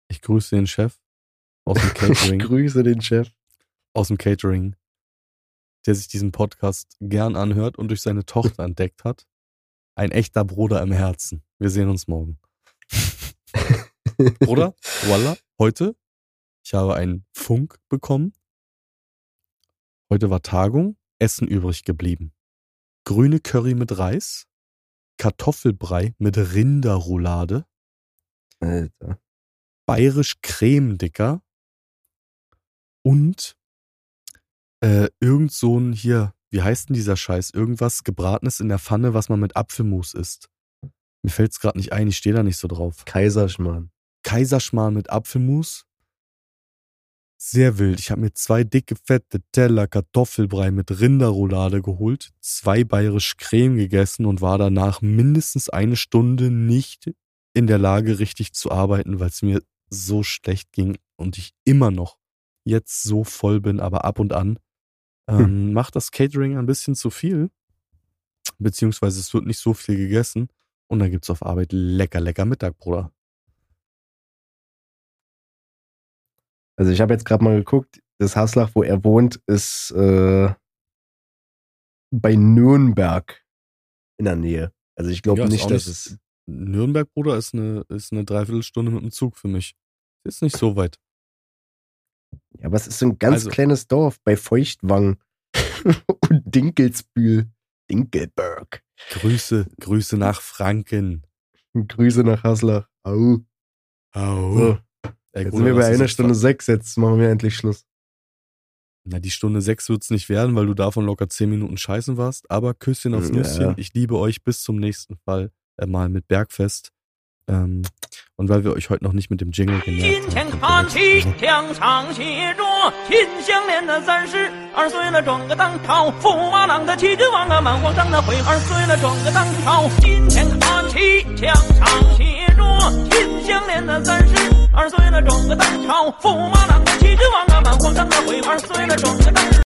Ich grüße den Chef aus dem Ich Catering. grüße den Chef. aus dem Catering, der sich diesen Podcast gern anhört und durch seine Tochter entdeckt hat. Ein echter Bruder im Herzen. Wir sehen uns morgen. Bruder, voila, heute, ich habe einen Funk bekommen. Heute war Tagung, Essen übrig geblieben. Grüne Curry mit Reis, Kartoffelbrei mit Rinderroulade, Alter. bayerisch Creme, Dicker. Und äh, irgend so ein hier, wie heißt denn dieser Scheiß? Irgendwas gebratenes in der Pfanne, was man mit Apfelmus isst. Mir fällt's gerade nicht ein, ich stehe da nicht so drauf. Kaiserschmarrn. Kaiserschmarrn mit Apfelmus. Sehr wild. Ich habe mir zwei dicke, fette Teller Kartoffelbrei mit Rinderroulade geholt, zwei bayerisch Creme gegessen und war danach mindestens eine Stunde nicht in der Lage, richtig zu arbeiten, weil es mir so schlecht ging und ich immer noch jetzt so voll bin, aber ab und an ähm, macht das Catering ein bisschen zu viel. Beziehungsweise es wird nicht so viel gegessen. Und dann gibt's auf Arbeit lecker, lecker Mittag, Bruder. Also ich habe jetzt gerade mal geguckt, das Haslach, wo er wohnt, ist äh, bei Nürnberg in der Nähe. Also ich glaube Ja, nicht, dass es. Nürnberg, Bruder, ist eine, ist eine Dreiviertelstunde mit dem Zug für mich. Ist nicht so weit. Ja, aber es ist so ein ganz Also- kleines Dorf bei Feuchtwang und Dinkelsbühl. Dinkelberg. Grüße, Grüße nach Franken. Grüße nach Haslach. Au. Au. So, Ey, jetzt Bruder, sind wir bei einer Stunde sechs. Jetzt machen wir endlich Schluss. Na, die Stunde sechs wird's nicht werden, weil du davon locker zehn Minuten scheißen warst. Aber Küsschen aufs Ja. Nüsschen. Ich liebe euch bis zum nächsten Fall. Äh, mal mit Bergfest. Ähm, und weil wir euch heute noch nicht mit dem Jingle 金 genervt 钱 haben. 看 nächste. 墙上写着秦香莲的三十二岁了，转个当朝；驸马郎的齐君王啊，满皇上的徽二岁了，转个当朝。金钱看齐墙上写着秦香莲的三十二岁了，转个当朝；驸马郎的齐君王啊，满皇上的徽二岁了，转个